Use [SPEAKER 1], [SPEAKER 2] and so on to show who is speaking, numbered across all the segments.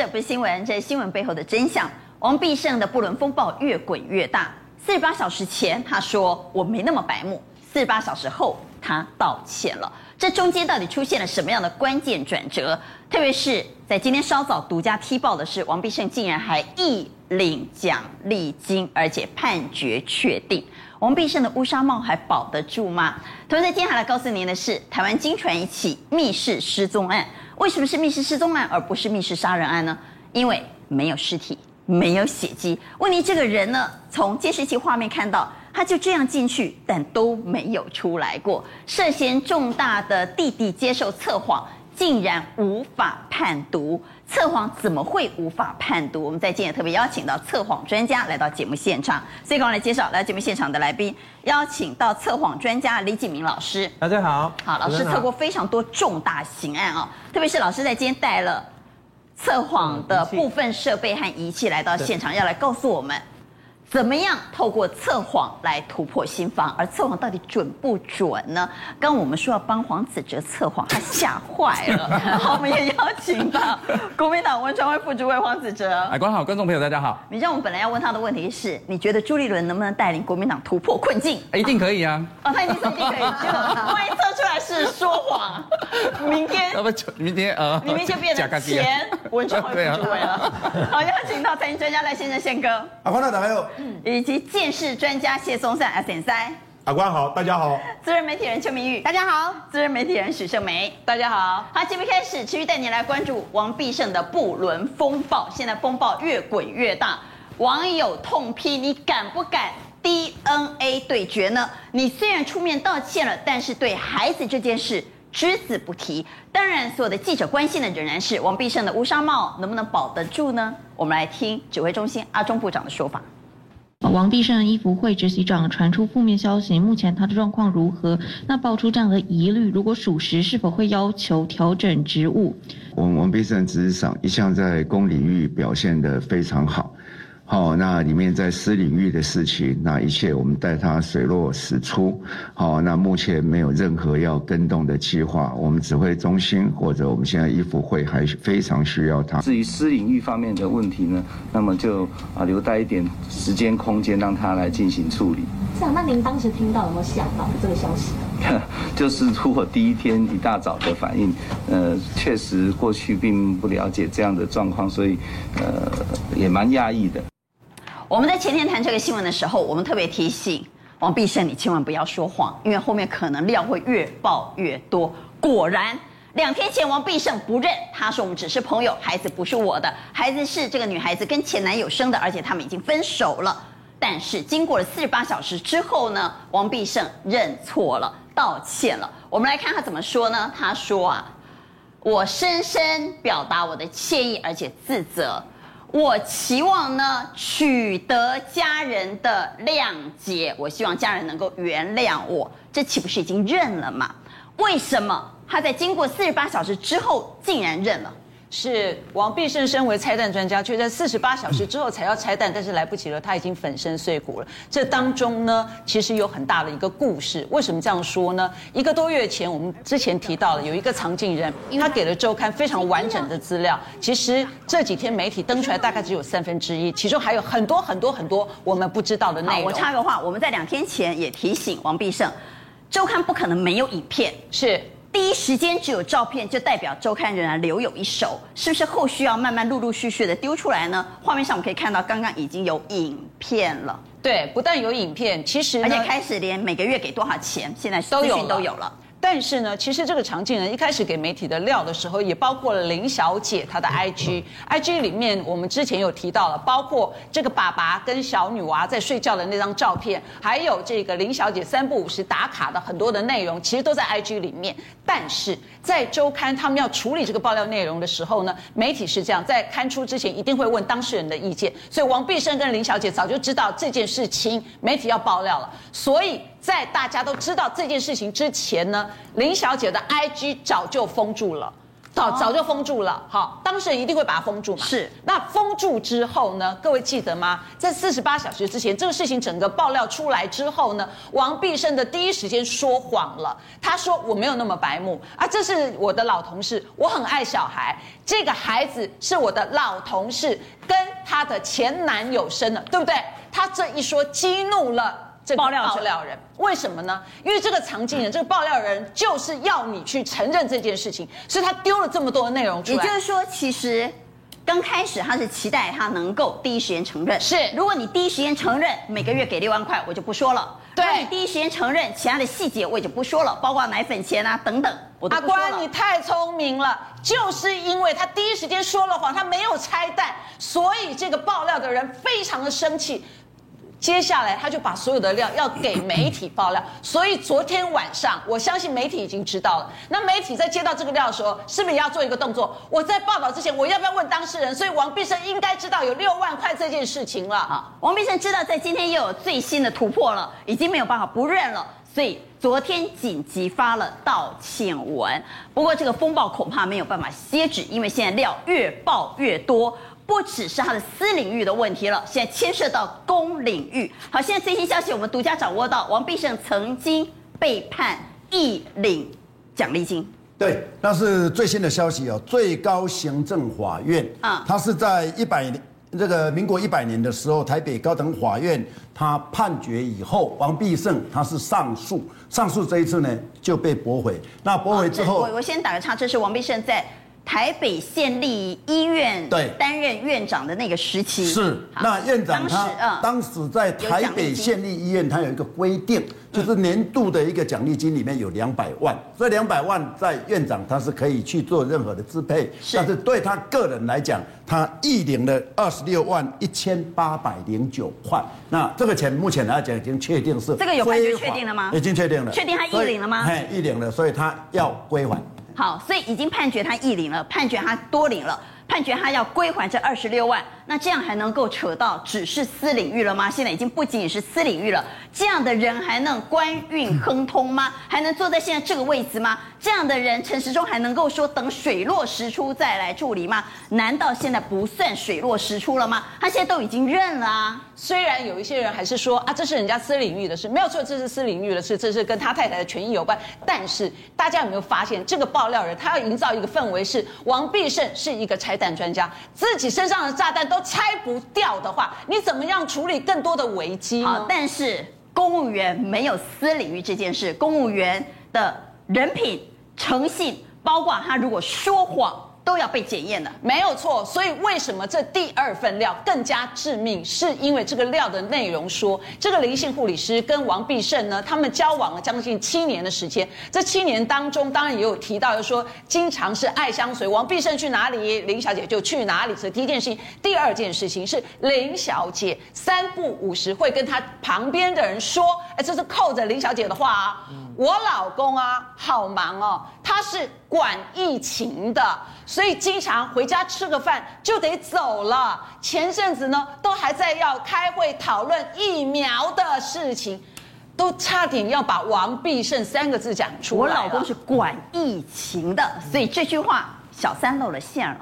[SPEAKER 1] 这不是新闻，这是新闻背后的真相。王必胜的不伦风暴越滚越大。四十八小时前他说我没那么白目，四十八小时后他道歉了。这中间到底出现了什么样的关键转折？特别是在今天稍早独家踢爆的是，王必胜竟然还一领奖励金，而且判决确定。王必胜的乌纱帽还保得住吗？同时，接下来告诉您的是，台湾惊传一起密室失踪案。为什么是密室失踪案，而不是密室杀人案呢？因为没有尸体，没有血迹。问题这个人呢，从监视器画面看到，他就这样进去，但都没有出来过。涉嫌重大的弟弟接受测谎。竟然无法判读，测谎怎么会无法判读？我们在今天特别邀请到测谎专家来到节目现场，所以刚来介绍来节目现场的来宾，邀请到测谎专家李锦明老师。
[SPEAKER 2] 大家好，
[SPEAKER 1] 好，老师测过非常多重大刑案啊、哦，特别是老师在今天带了测谎的部分设备和仪器来到现场，要来告诉我们。怎么样透过测谎来突破心防？而测谎到底准不准呢？刚刚我们说要帮黄子哲测谎，他吓坏了。然后，我们也邀请到 国民党文传会副主委黄子哲。
[SPEAKER 2] 海关好，观众朋友大家好。
[SPEAKER 1] 你知道我们本来要问他的问题是：你觉得朱立伦能不能带领国民党突破困境？
[SPEAKER 2] 一定可以啊！
[SPEAKER 1] 哦，他一定说一定可以。结果万一测出来是说谎，明天
[SPEAKER 2] 要不明天呃，
[SPEAKER 1] 明天就变成前文传会副主委了。好，邀请到财经专家赖先生宪哥。
[SPEAKER 3] 啊，欢迎大家好。
[SPEAKER 1] 以及见识专家谢松善阿先塞，
[SPEAKER 3] 阿官好，大家好；
[SPEAKER 1] 资深媒体人邱明玉，大家好；资深媒体人许胜梅，大家好。好，节目开始，持续带你来关注王必胜的不伦风暴。现在风暴越滚越大，网友痛批：你敢不敢 DNA 对决呢？你虽然出面道歉了，但是对孩子这件事只字不提。当然，所有的记者关心的仍然是王必胜的乌纱帽能不能保得住呢？我们来听指挥中心阿中部长的说法。
[SPEAKER 4] 王必胜衣服会执行长传出负面消息，目前他的状况如何？那爆出这样的疑虑，如果属实，是否会要求调整职务？
[SPEAKER 5] 我们王必胜执行长一向在公领域表现得非常好。好，那里面在私领域的事情，那一切我们待他水落石出。好，那目前没有任何要跟动的计划。我们指挥中心或者我们现在医福会还是非常需要他。
[SPEAKER 6] 至于私领域方面的问题呢，那么就啊留待一点时间空间让他来进行处理。
[SPEAKER 7] 是啊，那您当时听到有没有想到这个消息？
[SPEAKER 6] 就是我第一天一大早的反应，呃，确实过去并不了解这样的状况，所以呃也蛮讶异的。
[SPEAKER 1] 我们在前天谈这个新闻的时候，我们特别提醒王必胜，你千万不要说谎，因为后面可能量会越爆越多。果然，两天前王必胜不认，他说我们只是朋友，孩子不是我的，孩子是这个女孩子跟前男友生的，而且他们已经分手了。但是经过了四十八小时之后呢，王必胜认错了，道歉了。我们来看他怎么说呢？他说啊，我深深表达我的歉意，而且自责。我期望呢，取得家人的谅解，我希望家人能够原谅我，这岂不是已经认了吗？为什么他在经过四十八小时之后竟然认了？
[SPEAKER 8] 是王必胜身为拆弹专家，却在四十八小时之后才要拆弹，但是来不及了，他已经粉身碎骨了。这当中呢，其实有很大的一个故事。为什么这样说呢？一个多月前，我们之前提到了有一个藏镜人，他给了周刊非常完整的资料。其实这几天媒体登出来大概只有三分之一，其中还有很多很多很多我们不知道的内容。
[SPEAKER 1] 我插个话，我们在两天前也提醒王必胜，周刊不可能没有影片，
[SPEAKER 8] 是。
[SPEAKER 1] 第一时间只有照片，就代表周刊仍然留有一手，是不是后续要慢慢陆陆续续的丢出来呢？画面上我们可以看到，刚刚已经有影片了。
[SPEAKER 8] 对，不但有影片，其实
[SPEAKER 1] 而且开始连每个月给多少钱，现在都有都有了。
[SPEAKER 8] 但是呢，其实这个藏镜人一开始给媒体的料的时候，也包括了林小姐她的 IG，IG 里面我们之前有提到了，包括这个爸爸跟小女娃在睡觉的那张照片，还有这个林小姐三不五时打卡的很多的内容，其实都在 IG 里面。但是在周刊他们要处理这个爆料内容的时候呢，媒体是这样，在刊出之前一定会问当事人的意见，所以王必胜跟林小姐早就知道这件事情媒体要爆料了，所以。在大家都知道这件事情之前呢，林小姐的 IG 早就封住了。早早就封住了，好，当事人一定会把它封住嘛。
[SPEAKER 1] 是，
[SPEAKER 8] 那封住之后呢？各位记得吗？在四十八小时之前，这个事情整个爆料出来之后呢，王必胜的第一时间说谎了。他说我没有那么白目啊，这是我的老同事，我很爱小孩，这个孩子是我的老同事跟他的前男友生的，对不对？他这一说激怒了。这个爆料爆料人为什么呢？因为这个藏镜人，这个爆料人就是要你去承认这件事情，所以他丢了这么多的内容出来。
[SPEAKER 1] 也就是说，其实刚开始他是期待他能够第一时间承认。
[SPEAKER 8] 是，
[SPEAKER 1] 如果你第一时间承认，每个月给六万块，我就不说了。
[SPEAKER 8] 对，
[SPEAKER 1] 你第一时间承认其他的细节，我也就不说了，包括奶粉钱啊等等，我都不说了。
[SPEAKER 8] 阿关，你太聪明了，就是因为他第一时间说了谎，他没有拆弹，所以这个爆料的人非常的生气。接下来他就把所有的料要给媒体爆料，所以昨天晚上我相信媒体已经知道了。那媒体在接到这个料的时候，是不是也要做一个动作？我在报道之前，我要不要问当事人？所以王必胜应该知道有六万块这件事情了。
[SPEAKER 1] 啊，王必胜知道在今天又有最新的突破了，已经没有办法不认了，所以昨天紧急发了道歉文。不过这个风暴恐怕没有办法歇止，因为现在料越爆越多。不只是他的私领域的问题了，现在牵涉到公领域。好，现在最新消息我们独家掌握到，王必胜曾经被判一领奖励金。
[SPEAKER 3] 对，那是最新的消息哦。最高行政法院啊，他是在一百年这个民国一百年的时候，台北高等法院他判决以后，王必胜他是上诉，上诉这一次呢就被驳回。那驳回之后，
[SPEAKER 1] 我我先打个岔，这是王必胜在。台北县立医院对担任院长的那个时期
[SPEAKER 3] 是那院长他当时，在台北县立医院，他有一个规定，就是年度的一个奖励金里面有两百万，所以两百万在院长他是可以去做任何的支配，但是对他个人来讲，他一领了二十六万一千八百零九块。那这个钱目前来讲已经确定是
[SPEAKER 1] 这个有判决确定了吗？
[SPEAKER 3] 已经确定了，
[SPEAKER 1] 确定他一领了吗？
[SPEAKER 3] 哎，一领了，所以他要归还。
[SPEAKER 1] 好，所以已经判决他一领了，判决他多领了，判决他要归还这二十六万。那这样还能够扯到只是私领域了吗？现在已经不仅仅是私领域了，这样的人还能官运亨通吗？还能坐在现在这个位置吗？这样的人陈时中还能够说等水落石出再来处理吗？难道现在不算水落石出了吗？他现在都已经认了啊。
[SPEAKER 8] 虽然有一些人还是说啊，这是人家私领域的事，没有错，这是私领域的事，这是跟他太太的权益有关。但是大家有没有发现，这个爆料人他要营造一个氛围是王必胜是一个拆弹专家，自己身上的炸弹都。拆不掉的话，你怎么样处理更多的危机？
[SPEAKER 1] 啊，但是公务员没有私领域这件事，公务员的人品、诚信，包括他如果说谎。都要被检验的，
[SPEAKER 8] 没有错。所以为什么这第二份料更加致命？是因为这个料的内容说，这个灵性护理师跟王必胜呢，他们交往了将近七年的时间。这七年当中，当然也有提到，就说经常是爱相随，王必胜去哪里，林小姐就去哪里。这第一件事情，第二件事情是林小姐三不五时会跟她旁边的人说，哎，这是扣着林小姐的话啊。我老公啊，好忙哦，他是管疫情的，所以经常回家吃个饭就得走了。前阵子呢，都还在要开会讨论疫苗的事情，都差点要把王必胜三个字讲出来。
[SPEAKER 1] 我老公是管疫情的，所以这句话小三露了馅了。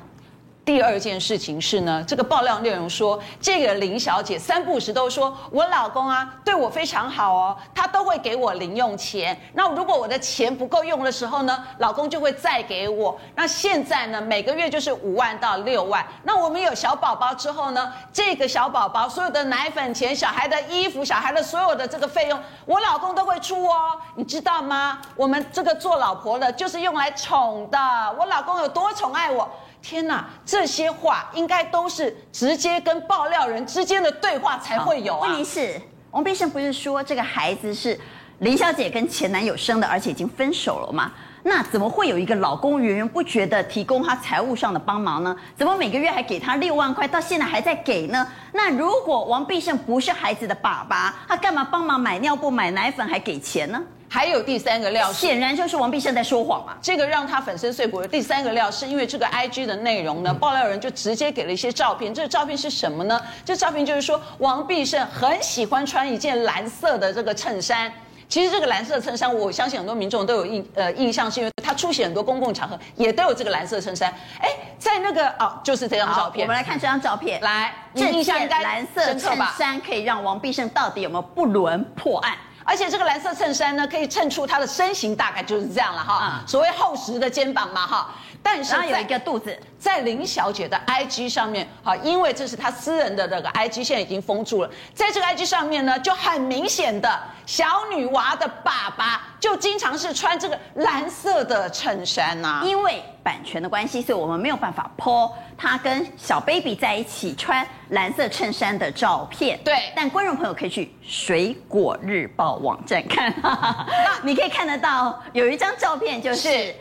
[SPEAKER 8] 第二件事情是呢，这个爆料内容说，这个林小姐三不时都说，我老公啊对我非常好哦，他都会给我零用钱。那如果我的钱不够用的时候呢，老公就会再给我。那现在呢，每个月就是五万到六万。那我们有小宝宝之后呢，这个小宝宝所有的奶粉钱、小孩的衣服、小孩的所有的这个费用，我老公都会出哦，你知道吗？我们这个做老婆的，就是用来宠的。我老公有多宠爱我。天呐，这些话应该都是直接跟爆料人之间的对话才会有啊。
[SPEAKER 1] 问题是，王必胜不是说这个孩子是林小姐跟前男友生的，而且已经分手了吗？那怎么会有一个老公源源不绝的提供他财务上的帮忙呢？怎么每个月还给他六万块，到现在还在给呢？那如果王必胜不是孩子的爸爸，他干嘛帮忙买尿布、买奶粉还给钱呢？
[SPEAKER 8] 还有第三个料，
[SPEAKER 1] 显然就是王必胜在说谎嘛。
[SPEAKER 8] 这个让他粉身碎骨的第三个料，是因为这个 IG 的内容呢，爆料人就直接给了一些照片。这个照片是什么呢？这照片就是说，王必胜很喜欢穿一件蓝色的这个衬衫。其实这个蓝色衬衫，我相信很多民众都有印呃印象，是因为。他出席很多公共场合也都有这个蓝色衬衫。哎，在那个哦，就是这张照片。
[SPEAKER 1] 我们来看这张照片。
[SPEAKER 8] 来，
[SPEAKER 1] 这件蓝色衬衫可以让王必胜到底有没有不伦破案？
[SPEAKER 8] 而且这个蓝色衬衫呢，可以衬出他的身形大概就是这样了哈。所谓厚实的肩膀嘛哈。但是
[SPEAKER 1] 有一个肚子，
[SPEAKER 8] 在林小姐的 IG 上面，好，因为这是她私人的那个 IG，现在已经封住了。在这个 IG 上面呢，就很明显的小女娃的爸爸就经常是穿这个蓝色的衬衫呐。
[SPEAKER 1] 因为版权的关系，所以我们没有办法 po 他跟小 baby 在一起穿蓝色衬衫的照片。
[SPEAKER 8] 对，
[SPEAKER 1] 但观众朋友可以去水果日报网站看，那你可以看得到有一张照片就是。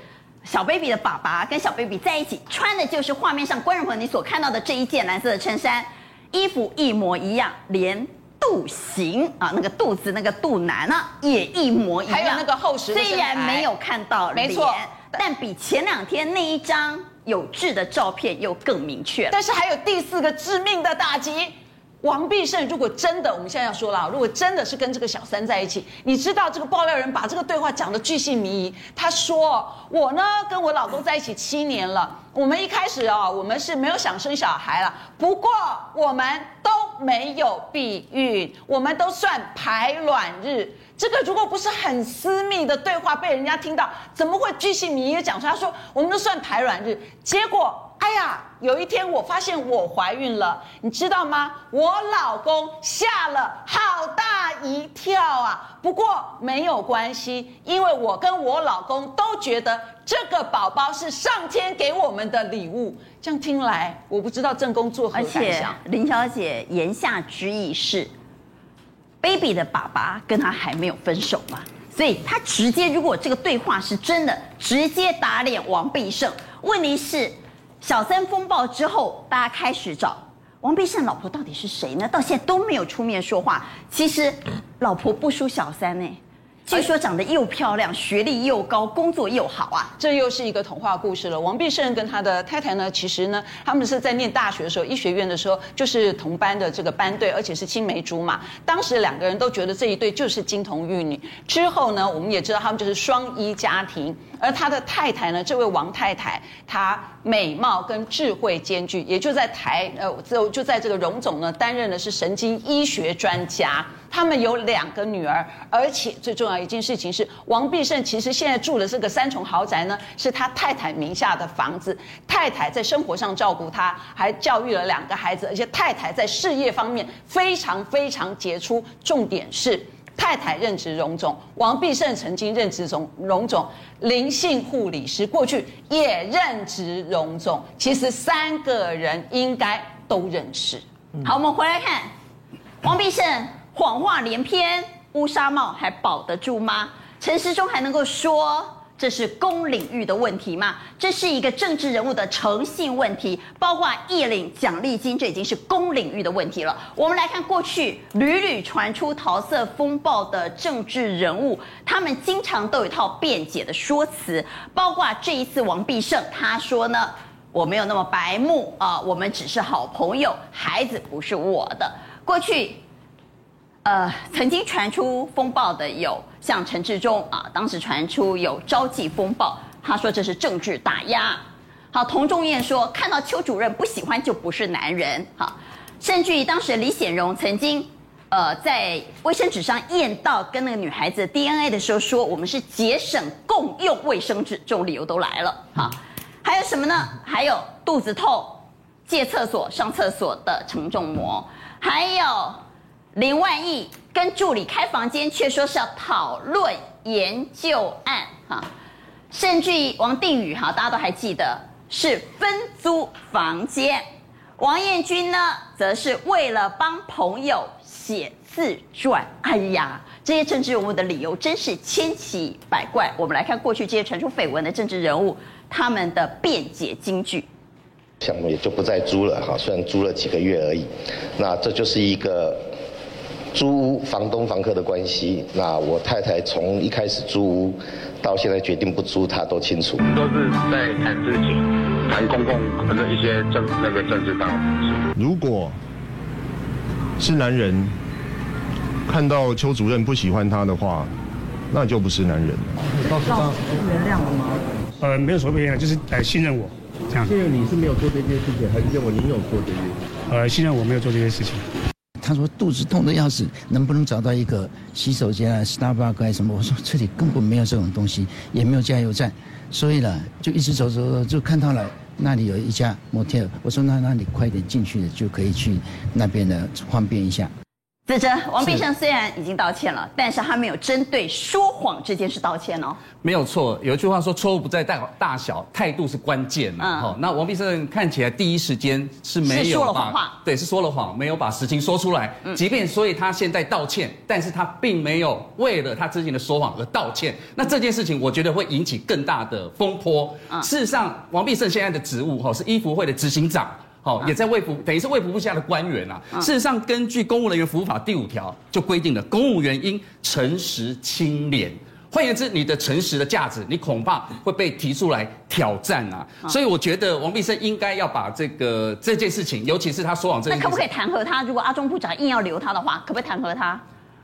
[SPEAKER 1] 是小 baby 的爸爸跟小 baby 在一起，穿的就是画面上观众朋友你所看到的这一件蓝色的衬衫，衣服一模一样，连肚型啊，那个肚子那个肚腩啊也一模一样，
[SPEAKER 8] 还有那个厚实的。
[SPEAKER 1] 虽然没有看到脸，
[SPEAKER 8] 没错，
[SPEAKER 1] 但比前两天那一张有痣的照片又更明确。
[SPEAKER 8] 但是还有第四个致命的打击。王必胜如果真的，我们现在要说了，如果真的是跟这个小三在一起，你知道这个爆料人把这个对话讲得巨细靡遗。他说：“我呢跟我老公在一起七年了，我们一开始啊，我们是没有想生小孩了，不过我们都没有避孕，我们都算排卵日。这个如果不是很私密的对话被人家听到，怎么会巨细靡遗的讲出来？他说我们都算排卵日，结果。”哎呀，有一天我发现我怀孕了，你知道吗？我老公吓了好大一跳啊！不过没有关系，因为我跟我老公都觉得这个宝宝是上天给我们的礼物。这样听来，我不知道正宫作何感想。
[SPEAKER 1] 林小姐言下之意是，baby 的爸爸跟他还没有分手嘛？所以他直接，如果这个对话是真的，直接打脸王必胜。问题是。小三风暴之后，大家开始找王必胜老婆到底是谁呢？到现在都没有出面说话。其实，老婆不输小三呢。据说长得又漂亮，学历又高，工作又好啊，
[SPEAKER 8] 这又是一个童话故事了。王必胜跟他的太太呢，其实呢，他们是在念大学的时候，医学院的时候就是同班的这个班队，而且是青梅竹马。当时两个人都觉得这一对就是金童玉女。之后呢，我们也知道他们就是双一家庭。而他的太太呢，这位王太太，她美貌跟智慧兼具，也就在台呃，就就在这个荣总呢，担任的是神经医学专家。他们有两个女儿，而且最重要一件事情是，王必胜其实现在住的这个三重豪宅呢，是他太太名下的房子。太太在生活上照顾他，还教育了两个孩子，而且太太在事业方面非常非常杰出。重点是，太太任职荣总，王必胜曾经任职总荣总，林姓护理师过去也任职荣总。其实三个人应该都认识。
[SPEAKER 1] 好，我们回来看王必胜。谎话连篇，乌纱帽还保得住吗？陈时中还能够说这是公领域的问题吗？这是一个政治人物的诚信问题，包括一领奖励金，这已经是公领域的问题了。我们来看过去屡屡传出桃色风暴的政治人物，他们经常都有一套辩解的说辞，包括这一次王必胜，他说呢，我没有那么白目啊，我们只是好朋友，孩子不是我的。过去。呃，曾经传出风暴的有像陈志忠啊，当时传出有招妓风暴，他说这是政治打压。好，童仲彦说看到邱主任不喜欢就不是男人。好，甚至于当时李显荣曾经呃在卫生纸上验到跟那个女孩子 DNA 的时候说，我们是节省共用卫生纸，这种理由都来了。好，还有什么呢？还有肚子痛借厕所上厕所的承重膜，还有。林万亿跟助理开房间，却说是要讨论研究案，哈，甚至于王定宇，哈，大家都还记得是分租房间。王彦军呢，则是为了帮朋友写自传。哎呀，这些政治人物的理由真是千奇百怪。我们来看过去这些传出绯闻的政治人物，他们的辩解金句。
[SPEAKER 9] 项目也就不再租了，哈，虽然租了几个月而已，那这就是一个。租屋房东房客的关系，那我太太从一开始租屋到现在决定不租，她都清楚。
[SPEAKER 10] 都是在谈自己，谈公共的一些政那个政治上。
[SPEAKER 11] 如果是男人看到邱主任不喜欢他的话，那就不是男人了。
[SPEAKER 12] 告诉他原谅了吗？
[SPEAKER 13] 呃，没有所谓原谅，就是呃信任我，这样。
[SPEAKER 12] 信任你是没有做这件事情，还是认为你有做这件事？
[SPEAKER 13] 呃，信任我没有做这件事情。
[SPEAKER 14] 他说肚子痛的要死，能不能找到一个洗手间啊，Starbucks 还什么？我说这里根本没有这种东西，也没有加油站，所以呢，就一直走走走，就看到了那里有一家 motel。我说那那你快点进去，就可以去那边的方便一下。
[SPEAKER 1] 子珍，王必胜虽然已经道歉了，但是他没有针对说谎这件事道歉哦。
[SPEAKER 2] 没有错，有一句话说，错误不在大大小，态度是关键嘛。嗯。好，那王必胜看起来第一时间是没有是说了谎话，对，是说了谎，没有把实情说出来。嗯。即便所以他现在道歉，但是他并没有为了他之前的说谎而道歉。那这件事情，我觉得会引起更大的风波。嗯。事实上，王必胜现在的职务哈是医福会的执行长。好，也在卫福，等于是卫福部下的官员啊。事实上，根据《公务人员服务法》第五条就规定了，公务员应诚实清廉。换言之，你的诚实的价值，你恐怕会被提出来挑战啊。所以，我觉得王必胜应该要把这个这件事情，尤其是他说谎这件事情，
[SPEAKER 1] 那可不可以弹劾他？如果阿中部长硬要留他的话，可不可以弹劾他？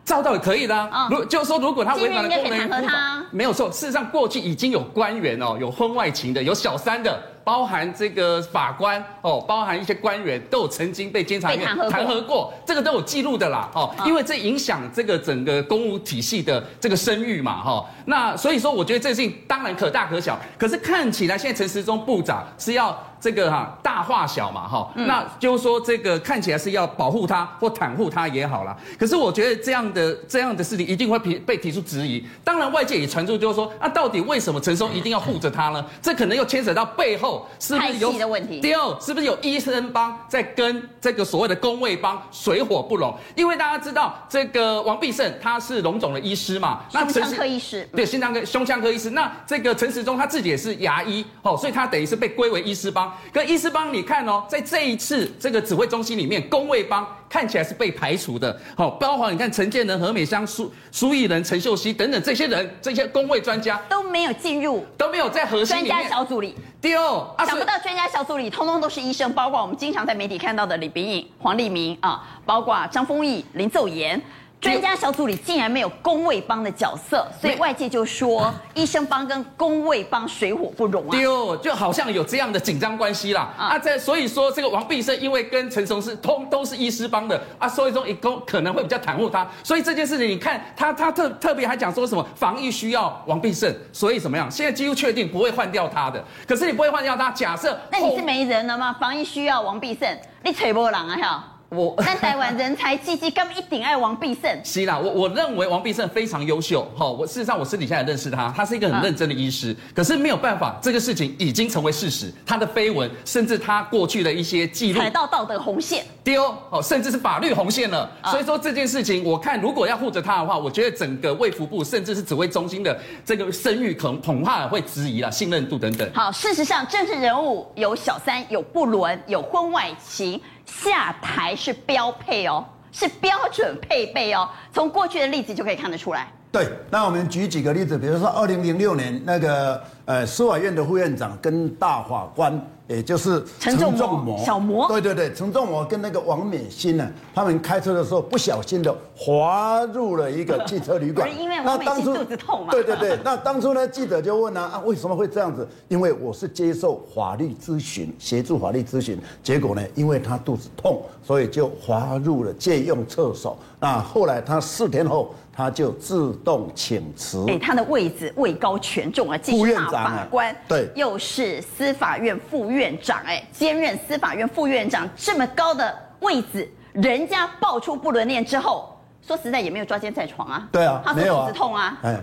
[SPEAKER 2] 照道理可以的啊。如就是说，如果他违反了公务人员服务
[SPEAKER 1] 法，
[SPEAKER 2] 没有错。事实上，过去已经有官员哦，有婚外情的，有小三的。包含这个法官哦，包含一些官员都有曾经被监察院弹劾过，这个都有记录的啦哦，因为这影响这个整个公务体系的这个声誉嘛哈。那所以说，我觉得这件事情当然可大可小，可是看起来现在陈时中部长是要这个哈大化小嘛哈，那就是说这个看起来是要保护他或袒护他也好啦。可是我觉得这样的这样的事情一定会被被提出质疑。当然外界也传出就是说，那到底为什么陈松一定要护着他呢？这可能又牵扯到背后。是不是有
[SPEAKER 1] 的问题？
[SPEAKER 2] 第二，是不是有医生帮在跟这个所谓的公卫帮水火不容？因为大家知道，这个王必胜他是龙总的医师嘛，
[SPEAKER 1] 那胸腔科医师，
[SPEAKER 2] 对，心脏科、胸腔科医师。那这个陈时中他自己也是牙医，哦，所以他等于是被归为医师帮。可医师帮，你看哦，在这一次这个指挥中心里面，公卫帮看起来是被排除的。好，包括你看陈建仁、何美香、苏苏奕仁、陈秀熙等等这些人，这些公卫专家
[SPEAKER 1] 都没有进入，
[SPEAKER 2] 都没有在核心
[SPEAKER 1] 专家小组里。
[SPEAKER 2] 第二，
[SPEAKER 1] 想不到专家小组里通通都是医生，包括我们经常在媒体看到的李炳颖、黄立明啊，包括张丰毅、林奏延。专家小组里竟然没有公卫帮的角色，所以外界就说医生帮跟公卫帮水火不容啊。
[SPEAKER 2] 对哦，就好像有这样的紧张关系啦。啊，在所以说这个王必胜因为跟陈松是通都是医师帮的啊，所以说一公可能会比较袒护他。所以这件事情你看他他特特别还讲说什么防疫需要王必胜，所以怎么样？现在几乎确定不会换掉他的。可是你不会换掉他，假设
[SPEAKER 1] 那你是没人了吗？防疫需要王必胜，你吹波浪啊哈？
[SPEAKER 2] 我
[SPEAKER 1] 但台湾人才济济，根本一定爱王必胜。
[SPEAKER 2] 是啦，我我认为王必胜非常优秀。哈，我事实上我私底下也认识他，他是一个很认真的医师。可是没有办法，这个事情已经成为事实。他的绯闻，甚至他过去的一些记录，
[SPEAKER 1] 踩到道德红线，
[SPEAKER 2] 丢哦，甚至是法律红线了。所以说这件事情，我看如果要护着他的话，我觉得整个卫福部，甚至是指挥中心的这个声誉，可能恐怕会质疑了信任度等等。
[SPEAKER 1] 好，事实上政治人物有小三，有不伦，有婚外情。下台是标配哦，是标准配备哦。从过去的例子就可以看得出来。
[SPEAKER 3] 对，那我们举几个例子，比如说二零零六年那个呃司法院的副院长跟大法官。也就是陈仲谋，
[SPEAKER 1] 小魔，
[SPEAKER 3] 对对对，陈仲谋跟那个王美心呢，他们开车的时候不小心的滑入了一个汽车旅馆。
[SPEAKER 1] 因为王美心肚子痛嘛。
[SPEAKER 3] 对对对，那当初呢，记者就问啊，啊，为什么会这样子？因为我是接受法律咨询，协助法律咨询，结果呢，因为他肚子痛，所以就滑入了借用厕所。那后来他四天后。他就自动请辞。
[SPEAKER 1] 哎，他的位置位高权重啊，既是大法官，
[SPEAKER 3] 对，
[SPEAKER 1] 又是司法院副院长，哎，兼任司法院副院长这么高的位置，人家爆出不伦恋之后，说实在也没有抓奸在床啊。
[SPEAKER 3] 对啊，
[SPEAKER 1] 他说肚子痛啊，哎，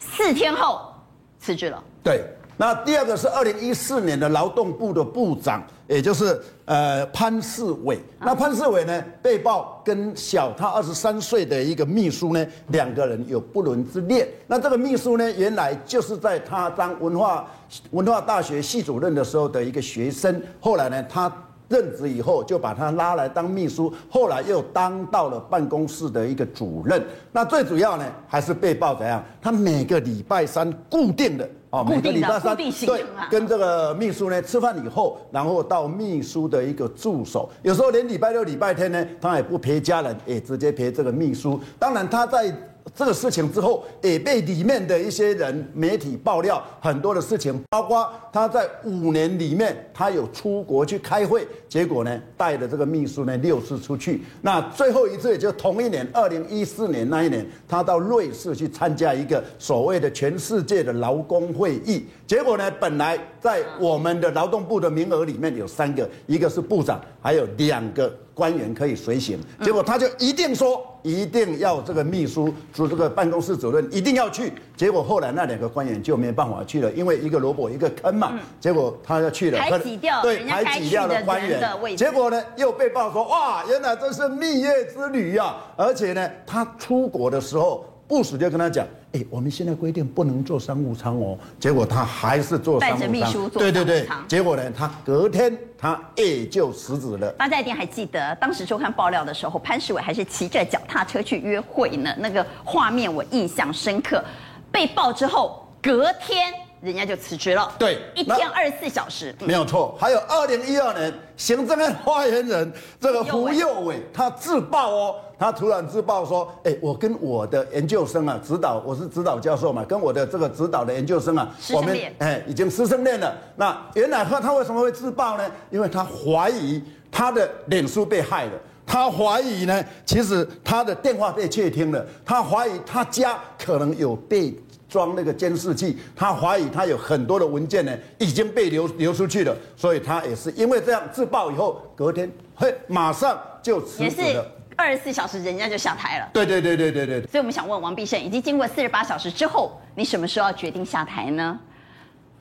[SPEAKER 1] 四天后辞职了。
[SPEAKER 3] 对。那第二个是二零一四年的劳动部的部长，也就是呃潘世伟。那潘世伟呢，被曝跟小他二十三岁的一个秘书呢，两个人有不伦之恋。那这个秘书呢，原来就是在他当文化文化大学系主任的时候的一个学生。后来呢，他任职以后就把他拉来当秘书，后来又当到了办公室的一个主任。那最主要呢，还是被曝怎样？他每个礼拜三固定的。哦，每个礼拜三对，跟这个秘书呢吃饭以后，然后到秘书的一个助手，有时候连礼拜六、礼拜天呢，他也不陪家人，也直接陪这个秘书。当然，他在这个事情之后，也被里面的一些人媒体爆料很多的事情，包括他在五年里面，他有出国去开会，结果呢带的这个秘书呢六次出去，那最后一次也就同一年二零一四年那一年，他到瑞士去参加一个所谓的全世界的劳工会议，结果呢本来在我们的劳动部的名额里面有三个，一个是部长，还有两个。官员可以随行，结果他就一定说一定要这个秘书，说这个办公室主任一定要去。结果后来那两个官员就没办法去了，因为一个萝卜一个坑嘛。结果他要去了，
[SPEAKER 1] 排挤掉
[SPEAKER 3] 对排挤掉了官员。结果呢又被曝说哇，原来这是蜜月之旅呀！而且呢，他出国的时候。部署就跟他讲，哎，我们现在规定不能做商务舱哦。结果他还是做商务舱。带着秘书做。对对对。结果呢，他隔天他也就辞职了。
[SPEAKER 1] 大家一定还记得，当时周刊爆料的时候，潘石伟还是骑着脚踏车去约会呢，那个画面我印象深刻。被爆之后，隔天。人家就辞职了，
[SPEAKER 3] 对，
[SPEAKER 1] 一天二十四小时，
[SPEAKER 3] 没有错。还有二零一二年，行政院发言人这个胡佑伟，他自爆哦，他突然自爆说，哎，我跟我的研究生啊，指导，我是指导教授嘛，跟我的这个指导的研究生啊，我们哎已经师生恋了。那原来他他为什么会自爆呢？因为他怀疑他的脸书被害了，他怀疑呢，其实他的电话被窃听了，他怀疑他家可能有被。装那个监视器，他怀疑他有很多的文件呢，已经被流流出去了，所以他也是因为这样自爆以后，隔天嘿马上就辞职了，
[SPEAKER 1] 二十四小时人家就下台了。
[SPEAKER 3] 对对对对对对。
[SPEAKER 1] 所以我们想问王必胜，已经经过四十八小时之后，你什么时候要决定下台呢？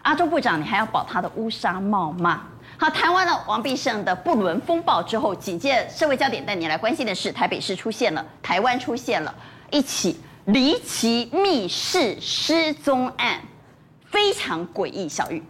[SPEAKER 1] 阿中部长，你还要保他的乌纱帽吗？好，谈完了王必胜的不伦风暴之后，紧接着社会焦点带你来关心的是，台北市出现了，台湾出现了一起。离奇密室失踪案非常诡异，小玉。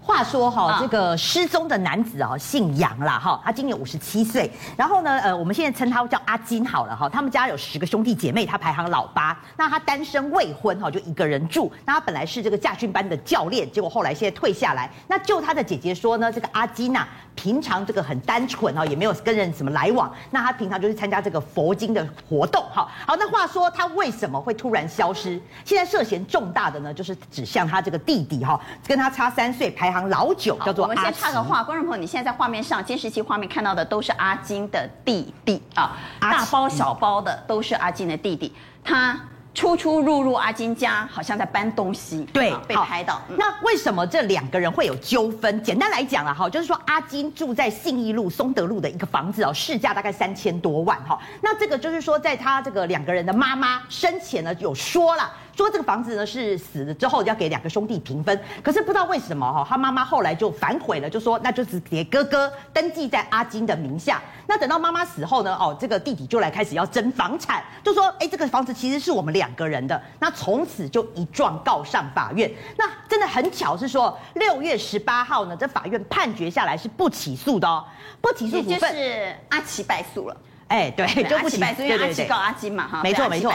[SPEAKER 11] 话说哈，这个失踪的男子啊，姓杨啦哈，他今年五十七岁。然后呢，呃，我们现在称他叫阿金好了哈。他们家有十个兄弟姐妹，他排行老八。那他单身未婚哈，就一个人住。那他本来是这个驾训班的教练，结果后来现在退下来。那就他的姐姐说呢，这个阿金呐，平常这个很单纯哈，也没有跟人什么来往。那他平常就是参加这个佛经的活动哈。好，那话说他为什么会突然消失？现在涉嫌重大的呢，就是指向他这个弟弟哈，跟他差三岁，排行。老九叫做阿，我们先
[SPEAKER 1] 插个话，观众朋友，你现在在画面上监视器画面看到的都是阿金的弟弟啊，大包小包的都是阿金的弟弟，他出出入入阿金家，好像在搬东西，
[SPEAKER 11] 对，
[SPEAKER 1] 被拍到。嗯、
[SPEAKER 11] 那为什么这两个人会有纠纷？简单来讲啊，哈，就是说阿金住在信义路松德路的一个房子哦，市价大概三千多万哈。那这个就是说，在他这个两个人的妈妈生前呢，有说了。说这个房子呢是死了之后要给两个兄弟平分，可是不知道为什么哈，他妈妈后来就反悔了，就说那就只给哥哥登记在阿金的名下。那等到妈妈死后呢，哦，这个弟弟就来开始要争房产，就说哎，这个房子其实是我们两个人的。那从此就一状告上法院。那真的很巧是说，六月十八号呢，这法院判决下来是不起诉的哦，不起诉处分
[SPEAKER 1] 是阿奇败诉了。
[SPEAKER 11] 哎，对，就不起诉，
[SPEAKER 1] 因为阿奇告阿金嘛，哈，
[SPEAKER 11] 没错没错。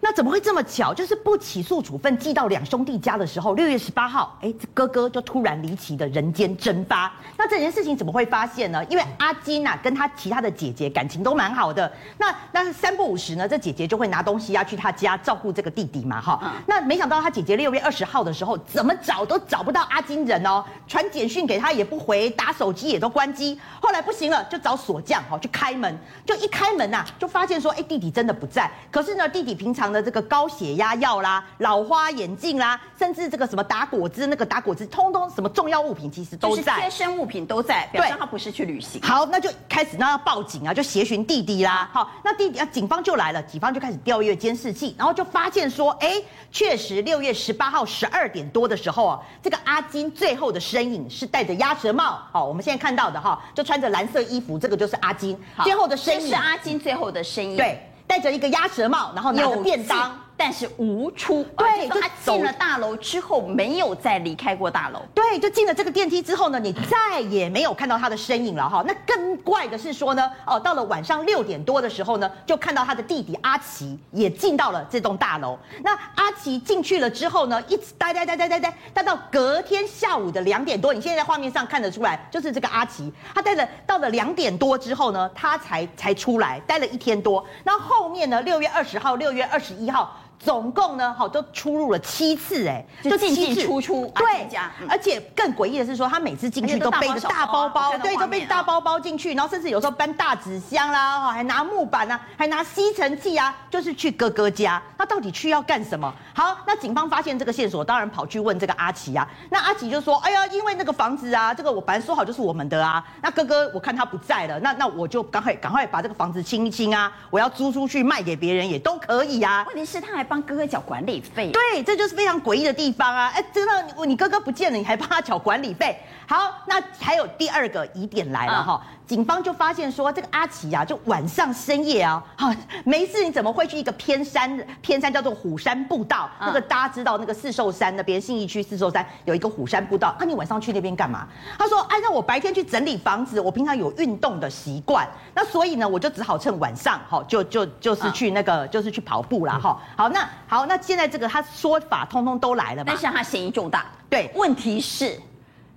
[SPEAKER 11] 那怎么会这么巧？就是不起诉处分寄到两兄弟家的时候，六月十八号，哎，这哥哥就突然离奇的人间蒸发。那这件事情怎么会发现呢？因为阿金呐、啊，跟他其他的姐姐感情都蛮好的。那但是三不五时呢，这姐姐就会拿东西啊去他家照顾这个弟弟嘛，哈。嗯、那没想到他姐姐六月二十号的时候，怎么找都找不到阿金人哦，传简讯给他也不回，打手机也都关机。后来不行了，就找锁匠哈去开门，就一。开门呐、啊，就发现说，哎，弟弟真的不在。可是呢，弟弟平常的这个高血压药啦、老花眼镜啦，甚至这个什么打果汁，那个打果汁，通通什么重要物品，其实都在，
[SPEAKER 1] 贴身物品都在，表示他不是去旅行。
[SPEAKER 11] 好，那就开始那要报警啊，就协寻弟弟啦。好，那弟弟啊，警方就来了，警方就开始调阅监视器，然后就发现说，哎，确实六月十八号十二点多的时候啊，这个阿金最后的身影是戴着鸭舌帽。好，我们现在看到的哈，就穿着蓝色衣服，这个就是阿金最后的身影。
[SPEAKER 1] 阿金最后的声音，
[SPEAKER 11] 对，戴着一个鸭舌帽，然后拿着便当。
[SPEAKER 1] 但是无出，对，就他进了大楼之后没有再离开过大楼，
[SPEAKER 11] 对，就进了这个电梯之后呢，你再也没有看到他的身影了哈。那更怪的是说呢，哦，到了晚上六点多的时候呢，就看到他的弟弟阿奇也进到了这栋大楼。那阿奇进去了之后呢，一直待待待待待待，待到隔天下午的两点多，你现在在画面上看得出来，就是这个阿奇，他待了到了两点多之后呢，他才才出来，待了一天多。那后面呢，六月二十号、六月二十一号。总共呢，好都出入了七次，哎，
[SPEAKER 1] 就进进出出，
[SPEAKER 11] 对，而且更诡异的是说，他每次进去都背着大包包，对，都背大包包进去，然后甚至有时候搬大纸箱啦，哈，还拿木板啊，还拿吸尘器啊，就是去哥哥家。那到底去要干什么？好，那警方发现这个线索，当然跑去问这个阿奇啊。那阿奇就说：“哎呀，因为那个房子啊，这个我本来说好就是我们的啊。那哥哥我看他不在了，那那我就赶快赶快把这个房子清一清啊，我要租出去卖给别人也都可以啊。
[SPEAKER 1] 问题是他还帮哥哥缴管理费，
[SPEAKER 11] 对，这就是非常诡异的地方啊！哎，真的，你哥哥不见了，你还帮他缴管理费？好，那还有第二个疑点来了哈。嗯”警方就发现说，这个阿奇呀、啊，就晚上深夜啊，哈，没事，你怎么会去一个偏山？偏山叫做虎山步道，嗯、那个大家知道，那个四兽山那边信义区四兽山有一个虎山步道，那、啊、你晚上去那边干嘛？他说，按照我白天去整理房子，我平常有运动的习惯，那所以呢，我就只好趁晚上，哈，就就就是去那个，嗯、就是去跑步啦，哈。好，那好，那现在这个他说法通通都来了嘛，
[SPEAKER 1] 但是他嫌疑重大。
[SPEAKER 11] 对，
[SPEAKER 1] 问题是，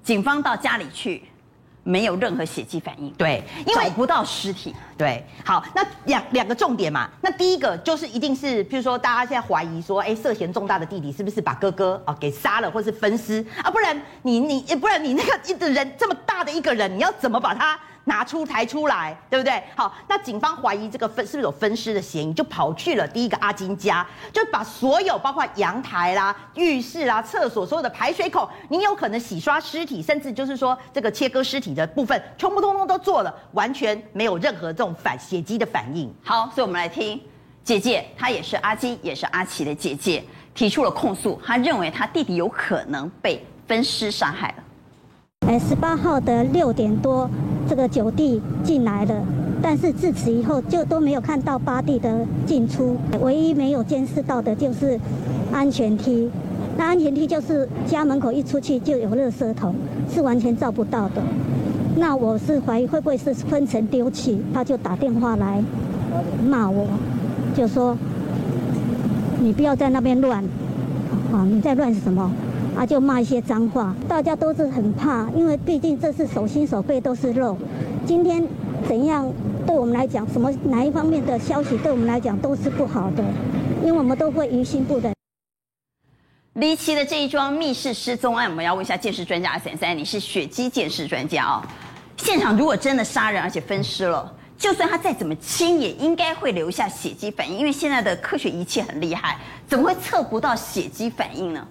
[SPEAKER 1] 警方到家里去。没有任何血迹反应，
[SPEAKER 11] 对，因为
[SPEAKER 1] 找不到尸体，
[SPEAKER 11] 对。好，那两两个重点嘛，那第一个就是一定是，譬如说大家现在怀疑说，哎，涉嫌重大的弟弟是不是把哥哥啊给杀了，或是分尸啊？不然你你不然你那个一个人这么大的一个人，你要怎么把他？拿出台出来，对不对？好，那警方怀疑这个分是不是有分尸的嫌疑，就跑去了第一个阿金家，就把所有包括阳台啦、浴室啦、厕所所有的排水口，你有可能洗刷尸体，甚至就是说这个切割尸体的部分，全部通通都做了，完全没有任何这种反血迹的反应。
[SPEAKER 1] 好，所以我们来听姐姐，她也是阿金，也是阿奇的姐姐，提出了控诉，她认为她弟弟有可能被分尸杀害了。
[SPEAKER 15] 哎，十八号的六点多，这个九弟进来了，但是自此以后就都没有看到八弟的进出。唯一没有监视到的就是安全梯，那安全梯就是家门口一出去就有垃圾桶，是完全照不到的。那我是怀疑会不会是分层丢弃，他就打电话来骂我，就说你不要在那边乱，啊，你在乱什么？啊，就骂一些脏话，大家都是很怕，因为毕竟这是手心手背都是肉。今天怎样对我们来讲，什么哪一方面的消息对我们来讲都是不好的，因为我们都会于心不忍。
[SPEAKER 1] 离奇的这一桩密室失踪案，我们要问一下鉴识专家沈三，你是血迹鉴识专家哦。现场如果真的杀人而且分尸了，就算他再怎么轻，也应该会留下血迹反应，因为现在的科学仪器很厉害，怎么会测不到血迹反应呢？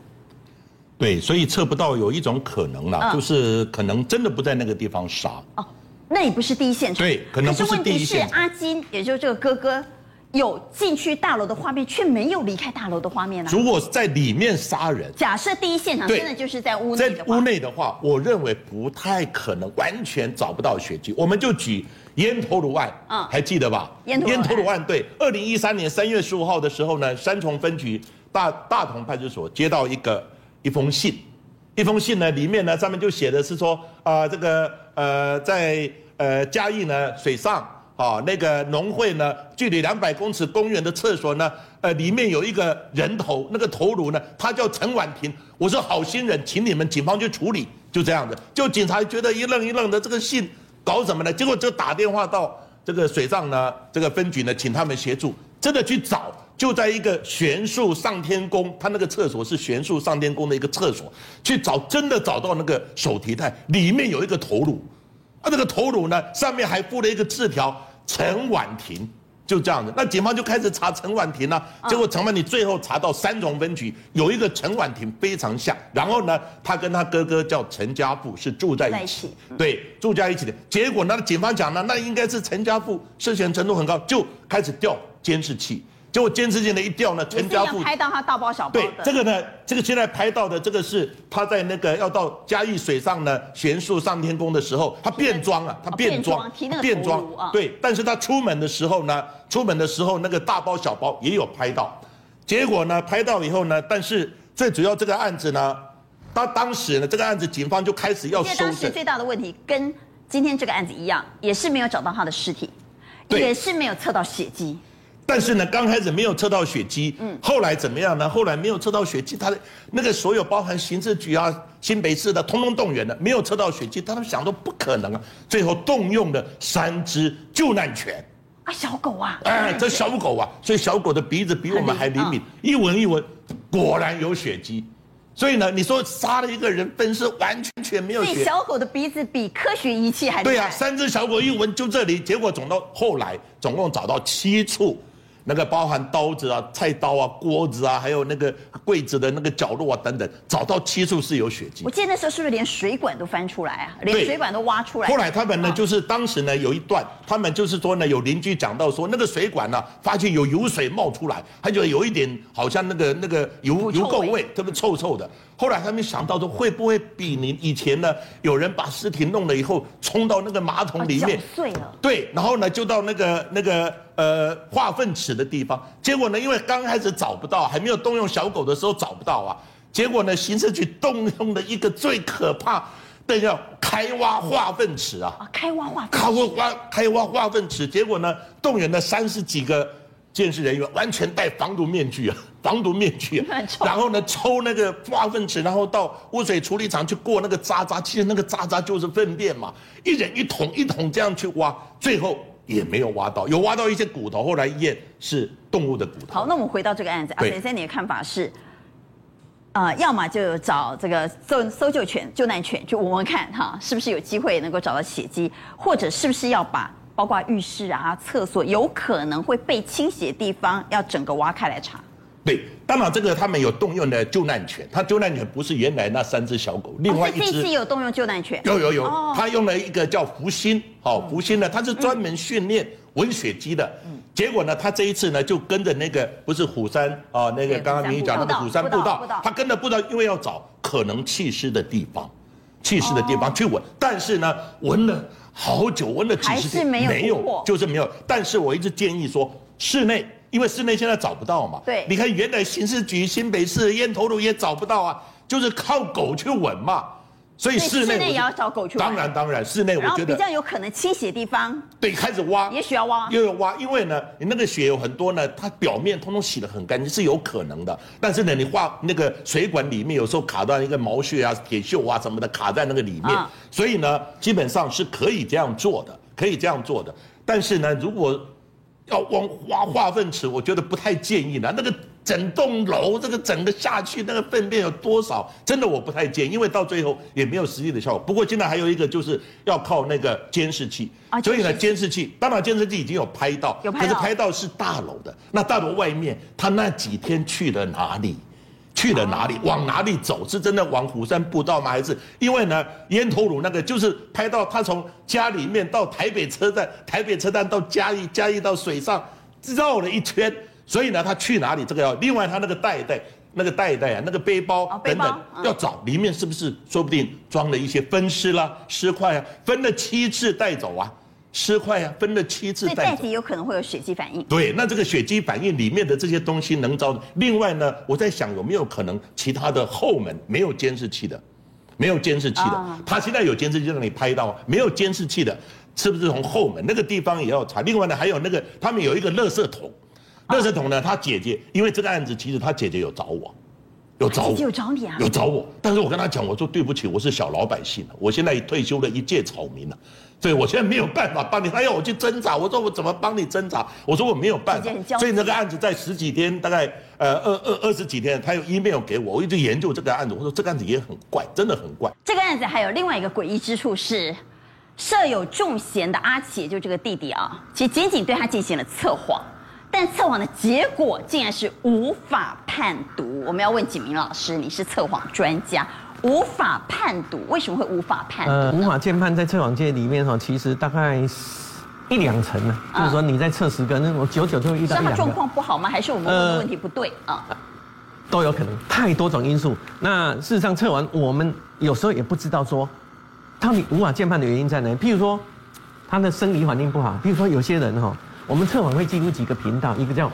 [SPEAKER 16] 对，所以测不到有一种可能啦，嗯、就是可能真的不在那个地方杀。
[SPEAKER 1] 哦，那也不是第一现场。
[SPEAKER 16] 对，可能不是第一现场。
[SPEAKER 1] 可是问题是阿金，也就是这个哥哥，有进去大楼的画面，却没有离开大楼的画面呢、啊。
[SPEAKER 16] 如果在里面杀人，
[SPEAKER 1] 假设第一现场真的就是在屋内，
[SPEAKER 16] 在屋内的话，我认为不太可能完全找不到血迹。我们就举烟头颅案，嗯，还记得吧？
[SPEAKER 1] 烟头颅案，
[SPEAKER 16] 案，对，二零一三年三月十五号的时候呢，三重分局大大同派出所接到一个。一封信，一封信呢，里面呢，上面就写的是说，啊、这个呃，在呃嘉义呢水上啊、那个农会呢，距离两百公尺公园的厕所呢，呃，里面有一个人头，那个头颅呢，他叫陈婉婷，我是好心人，请你们警方去处理，就这样子，就警察觉得一愣一愣的，这个信搞什么呢？结果就打电话到这个水上呢，这个分局呢，请他们协助，真的去找。就在一个玄树上天宫，他那个厕所是玄树上天宫的一个厕所，去找真的找到那个手提袋，里面有一个头颅，啊，那个头颅呢，上面还附了一个字条，陈婉婷，就这样子。那警方就开始查陈婉婷了，结果陈婉婷最后查到三重分局有一个陈婉婷非常像，然后呢，他跟他哥哥叫陈家富是住在一起，对，住在一起的。结果呢，警方讲呢，那应该是陈家富涉嫌程度很高，就开始调监视器。结果监视器的一掉呢，全家富
[SPEAKER 1] 拍到他大包小包。
[SPEAKER 16] 对，这个呢，这个现在拍到的这个是他在那个要到嘉义水上呢，悬树上天宫的时候，他变装啊，他变装，变装，对。但是他出门的时候呢，出门的时候那个大包小包也有拍到。结果呢，拍到以后呢，但是最主要这个案子呢，他当时呢，这个案子警方就开始要收。
[SPEAKER 1] 当时最大的问题跟今天这个案子一样，也是没有找到他的尸体，也是没有测到血迹。
[SPEAKER 16] 但是呢，刚开始没有测到血迹，嗯，后来怎么样呢？后来没有测到血迹，他的那个所有包含刑事局啊、新北市的，通通动员了，没有测到血迹，他们想说不可能啊，最后动用了三只救难犬，
[SPEAKER 1] 啊，小狗啊，
[SPEAKER 16] 哎，这小狗啊，所以小狗的鼻子比我们还灵敏，一闻一闻，果然有血迹。所以呢，你说杀了一个人，分尸完全全没有血。
[SPEAKER 1] 小狗的鼻子比科学仪器还。
[SPEAKER 16] 对啊，三只小狗一闻就这里，结果总到后来总共找到七处。那个包含刀子啊、菜刀啊、锅子啊，还有那个柜子的那个角落啊等等，找到七处是有血迹。
[SPEAKER 1] 我记得那时候是不是连水管都翻出来啊？连水管都挖出来。
[SPEAKER 16] 后来他们呢，就是当时呢有一段，他们就是说呢，有邻居讲到说，那个水管呢、啊，发现有油水冒出来，他觉得有一点好像那个那个油油垢味，特别臭臭的。后来他们想到说，会不会比你以前呢，有人把尸体弄了以后冲到那个马桶里面，
[SPEAKER 1] 碎了。
[SPEAKER 16] 对，然后呢就到那个那个呃化粪池的地方，结果呢因为刚开始找不到，还没有动用小狗的时候找不到啊，结果呢刑事局动用了一个最可怕的叫开挖化粪池啊，
[SPEAKER 1] 啊开挖化
[SPEAKER 16] 开挖开挖化粪池，结果呢动员了三十几个。监视人员完全戴防毒面具啊，防毒面具啊，然后呢抽那个化粪池，然后到污水处理厂去过那个渣渣，其实那个渣渣就是粪便嘛，一人一桶一桶这样去挖，最后也没有挖到，有挖到一些骨头，后来验是动物的骨头。
[SPEAKER 1] 好，那我们回到这个案子，阿先生，你的看法是，呃，要么就找这个搜搜救犬、救难犬去闻闻看哈，是不是有机会能够找到血迹，或者是不是要把。包括浴室啊、厕所有可能会被清洗的地方，要整个挖开来查。
[SPEAKER 16] 对，当然这个他们有动用的救难犬，他救难犬不是原来那三只小狗，另外一
[SPEAKER 1] 只。有动用救难犬。
[SPEAKER 16] 有有有，他用了一个叫福星，好福星呢，他是专门训练闻血迹的。嗯。结果呢，他这一次呢就跟着那个不是虎山啊，那个刚刚明玉讲那个虎山步道，他跟着步道，因为要找可能弃尸的地方，弃尸的地方去闻，但是呢闻了。好久闻了几十天
[SPEAKER 1] 没有，
[SPEAKER 16] 就是没有。但是我一直建议说，室内，因为室内现在找不到嘛。
[SPEAKER 1] 对，
[SPEAKER 16] 你看原来刑事局新北市烟头路也找不到啊，就是靠狗去闻嘛。所以室内
[SPEAKER 1] 也要找狗去。
[SPEAKER 16] 当然当然，室内我觉得
[SPEAKER 1] 比较有可能清洗的地方。
[SPEAKER 16] 对，开始挖，
[SPEAKER 1] 也许要挖，
[SPEAKER 16] 又要挖，因为呢，你那个血有很多呢，它表面通通洗得很干净，是有可能的。但是呢，你画那个水管里面有时候卡到一个毛屑啊、铁锈啊什么的，卡在那个里面，所以呢，基本上是可以这样做的，可以这样做的。但是呢，如果要往挖化粪池，我觉得不太建议了，那个。整栋楼这个整个下去，那个粪便有多少？真的我不太建议，因为到最后也没有实际的效果。不过现在还有一个就是要靠那个监视器，所以呢，监视器当然监视器已经有拍到有拍到，可是拍到是大楼的。那大楼外面他那几天去了哪里？去了哪里？往哪里走？是真的往虎山步道吗？还是因为呢？烟头鲁那个就是拍到他从家里面到台北车站，台北车站到嘉义，嘉义到水上绕了一圈。所以呢，他去哪里？这个要另外他那个袋袋，那个袋袋啊，那个背包等等，要找里面是不是说不定装了一些分尸啦、尸块啊，分了七次带走啊，尸块啊，分了七次带走。
[SPEAKER 1] 袋子有可能会有血迹反应。
[SPEAKER 16] 对，那这个血迹反应里面的这些东西能招。另外呢，我在想有没有可能其他的后门没有监视器的，没有监视器的，他现在有监视器让你拍到，没有监视器的，是不是从后门那个地方也要查？另外呢，还有那个他们有一个垃圾桶。垃圾桶呢？他姐姐因为这个案子，其实他姐姐有找我，有找我，
[SPEAKER 1] 有找你啊？
[SPEAKER 16] 有找我，但是我跟他讲，我说对不起，我是小老百姓，我现在退休了一介草民了，所以我现在没有办法帮你。他要我去侦查，我说我怎么帮你侦查？我说我没有办法。所以那个案子在十几天，大概呃二二二十几天，他有 email 给我，我一直研究这个案子。我说这个案子也很怪，真的很怪。
[SPEAKER 1] 这个案子还有另外一个诡异之处是，设有重嫌的阿奇，就这个弟弟啊，其实仅仅对他进行了测谎。但测谎的结果竟然是无法判读。我们要问景明老师，你是测谎专家，无法判读，为什么会无法判读？
[SPEAKER 17] 呃，无法鉴判在测谎界里面哈，其实大概一两成呢。就是说你在测十个，那我久久就会遇到一两个。
[SPEAKER 1] 是他状况不好吗？还是我们问的问题不对啊？
[SPEAKER 17] 都有可能，太多种因素。那事实上测完，我们有时候也不知道说，到底无法鉴判的原因在哪？譬如说，他的生理环境不好，譬如说有些人哈。我们测谎会记录几个频道，一个叫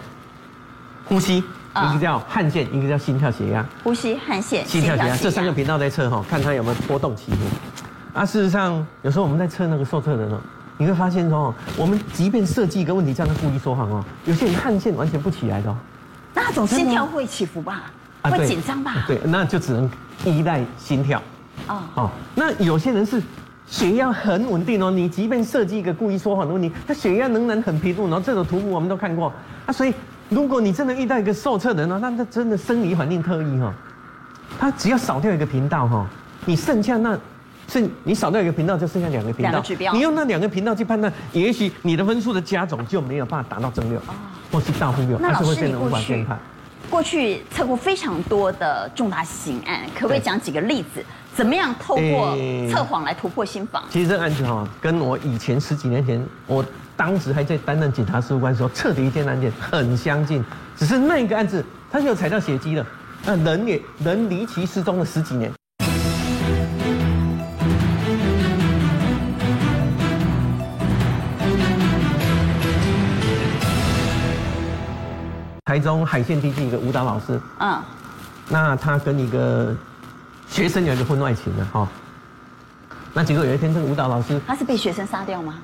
[SPEAKER 17] 呼吸，一个叫汗腺，一个叫心跳血压。
[SPEAKER 1] 呼吸、汗腺、
[SPEAKER 17] 心跳血压这三个频道在测哈，看它有没有波动起伏。啊，事实上有时候我们在测那个受测人哦，你会发现说，我们即便设计一个问题，这样他故意说谎哦，有些人汗腺完全不起来的哦。
[SPEAKER 1] 那种心跳会起伏吧？会紧张吧？
[SPEAKER 17] 对，那就只能依赖心跳。哦哦，那有些人是血压很稳定哦。你即便设计一个故意说谎的问题，他血压仍然很平稳。然后这种图谱我们都看过啊，所以如果你真的遇到一个受测的人，那那真的生理环境特异哈。他只要少掉一个频道哈，你剩下那剩你少掉一个频道，就剩下两个频道。你用那两个频道去判断，也许你的分数的加总就没有办法达到正六，或是大负六，还是会变成无法宣判。
[SPEAKER 1] 过去测过非常多的重大刑案，可不可以讲几个例子？怎么样透过测谎来突破心防？
[SPEAKER 17] 其实这个案子哈，跟我以前十几年前，我当时还在担任警察事务官的时候测的一件案件很相近，只是那个案子他是有踩到血迹的，那人也人离奇失踪了十几年。台中海线地区一个舞蹈老师，嗯，那他跟一个学生有一个婚外情的哈，那结果有一天这个舞蹈老师，
[SPEAKER 1] 他是被学生杀掉吗？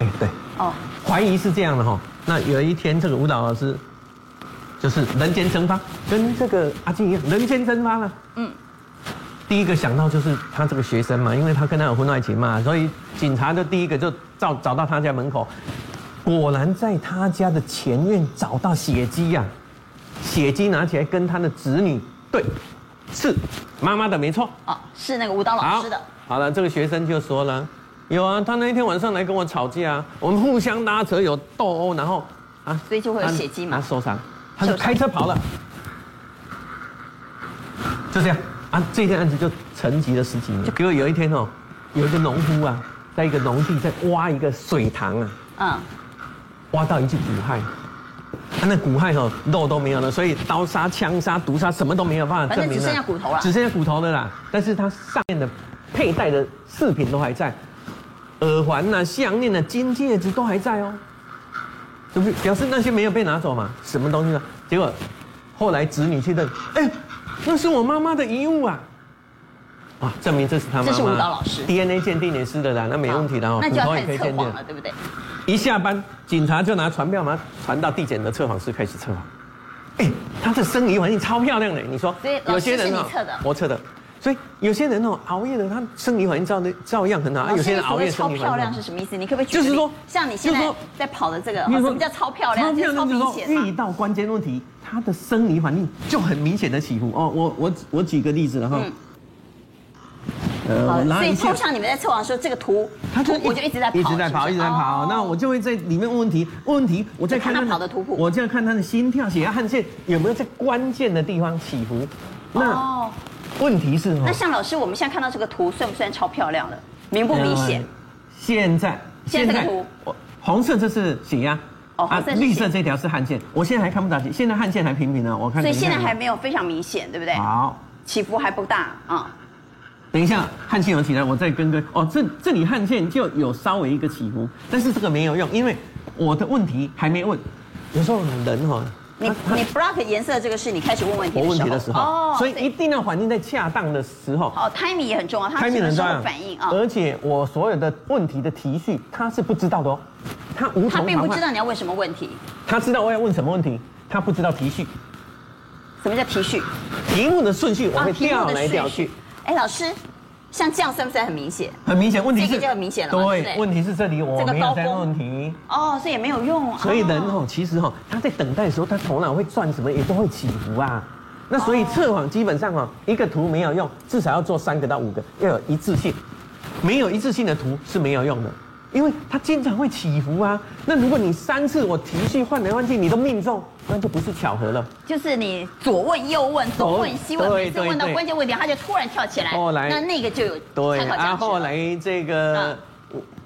[SPEAKER 17] 哎，对，哦，怀疑是这样的哈。那有一天这个舞蹈老师就是人间蒸发，跟这个阿金一样，人间蒸发了。嗯，第一个想到就是他这个学生嘛，因为他跟他有婚外情嘛，所以警察就第一个就找找到他家门口。果然在他家的前院找到血迹呀，血迹拿起来跟他的子女对，是妈妈的没错
[SPEAKER 1] 啊，是那个舞蹈老师的。
[SPEAKER 17] 好了，这个学生就说了，有啊，他那一天晚上来跟我吵架，我们互相拉扯有斗殴，然后啊，
[SPEAKER 1] 所以就会有血迹嘛，
[SPEAKER 17] 他受伤，他就开车跑了，就这样啊，这件案子就沉寂了十几年。结果有一天哦，有一个农夫啊，在一个农地在挖一个水塘啊，嗯。挖到一具骨骸，他那骨骸哦，肉都没有了，所以刀杀、枪杀、毒杀什么都没有办法证明了，
[SPEAKER 1] 只剩下骨头了，
[SPEAKER 17] 只剩下骨头的啦。但是它上面的佩戴的饰品都还在，耳环呐、项链呐、金戒指都还在哦，是不是表示那些没有被拿走嘛？什么东西呢？结果后来子女去认，哎，那是我妈妈的遗物啊！啊，证明这是他妈妈。
[SPEAKER 1] 这是舞蹈老师
[SPEAKER 17] ，DNA 鉴定也是的啦，那没问题的哦，
[SPEAKER 1] 那就要看测谎了，对不对？
[SPEAKER 17] 一下班，警察就拿传票嘛，传到地检的测谎室开始测谎。哎，他的生理环境超漂亮的，你说？
[SPEAKER 1] 有些人哦，
[SPEAKER 17] 我测的，所以有些人哦熬夜的，他生理反应照的照样很好。啊，有些人熬夜
[SPEAKER 1] 超漂亮是什么意思？你可不可以
[SPEAKER 17] 就是说，
[SPEAKER 1] 像你现在在跑的这个，什么叫超漂亮？就是超明显。
[SPEAKER 17] 遇到关键问题，他的生理反应就很明显的起伏。哦，我我我举个例子了哈。
[SPEAKER 1] 呃，所以通常你们在测谎的时候，这个图，他就我就一直在跑，
[SPEAKER 17] 一直在跑，一直在跑。那我就会在里面问问题，问问题，我再看他
[SPEAKER 1] 跑的图谱，
[SPEAKER 17] 我就要看他的心跳、血压、汗腺有没有在关键的地方起伏。那问题是，
[SPEAKER 1] 那向老师，我们现在看到这个图，算不算超漂亮的？明不明显？
[SPEAKER 17] 现在
[SPEAKER 1] 现在这个图，
[SPEAKER 17] 红色这是血压，哦，绿色这条是汗腺。我现在还看不到，现在汗腺还平平呢，我看。
[SPEAKER 1] 所以现在还没有非常明显，对不对？
[SPEAKER 17] 好，
[SPEAKER 1] 起伏还不大啊。
[SPEAKER 17] 等一下，汗腺有起来，我再跟跟哦，这这里汗腺就有稍微一个起伏，但是这个没有用，因为我的问题还没问。有时候人哈，
[SPEAKER 1] 你你 block 颜色这个是你开始问问题的时候，
[SPEAKER 17] 我问题的时候哦，所以一定要反映在恰当的时候。
[SPEAKER 1] 哦，timing 也很重要，timing 很重要，反应啊。
[SPEAKER 17] 而且我所有的问题的提序，他是不知道的哦，他无
[SPEAKER 1] 他并不知道你要问什么问题，
[SPEAKER 17] 他知道我要问什么问题，他不知道提序。
[SPEAKER 1] 什么叫提序？
[SPEAKER 17] 题目的顺序我会调来调去。
[SPEAKER 1] 哎，老师，像这样算不算很明显？
[SPEAKER 17] 很明显，问题是
[SPEAKER 1] 这个就很明显了。
[SPEAKER 17] 对，问题是这里我没有在问问题。
[SPEAKER 1] 哦，所以也没有用。
[SPEAKER 17] 所以人哦，其实哦，他在等待的时候，他头脑会转什么，也都会起伏啊。那所以测谎基本上哦，一个图没有用，至少要做三个到五个，要有一致性。没有一致性的图是没有用的。因为它经常会起伏啊，那如果你三次我提序换来换去，你都命中，那就不是巧合了。
[SPEAKER 1] 就是你左问右问，左问西问，每次问到关键问题，它就突然跳起来。后来那那个就有
[SPEAKER 17] 对啊，后来这个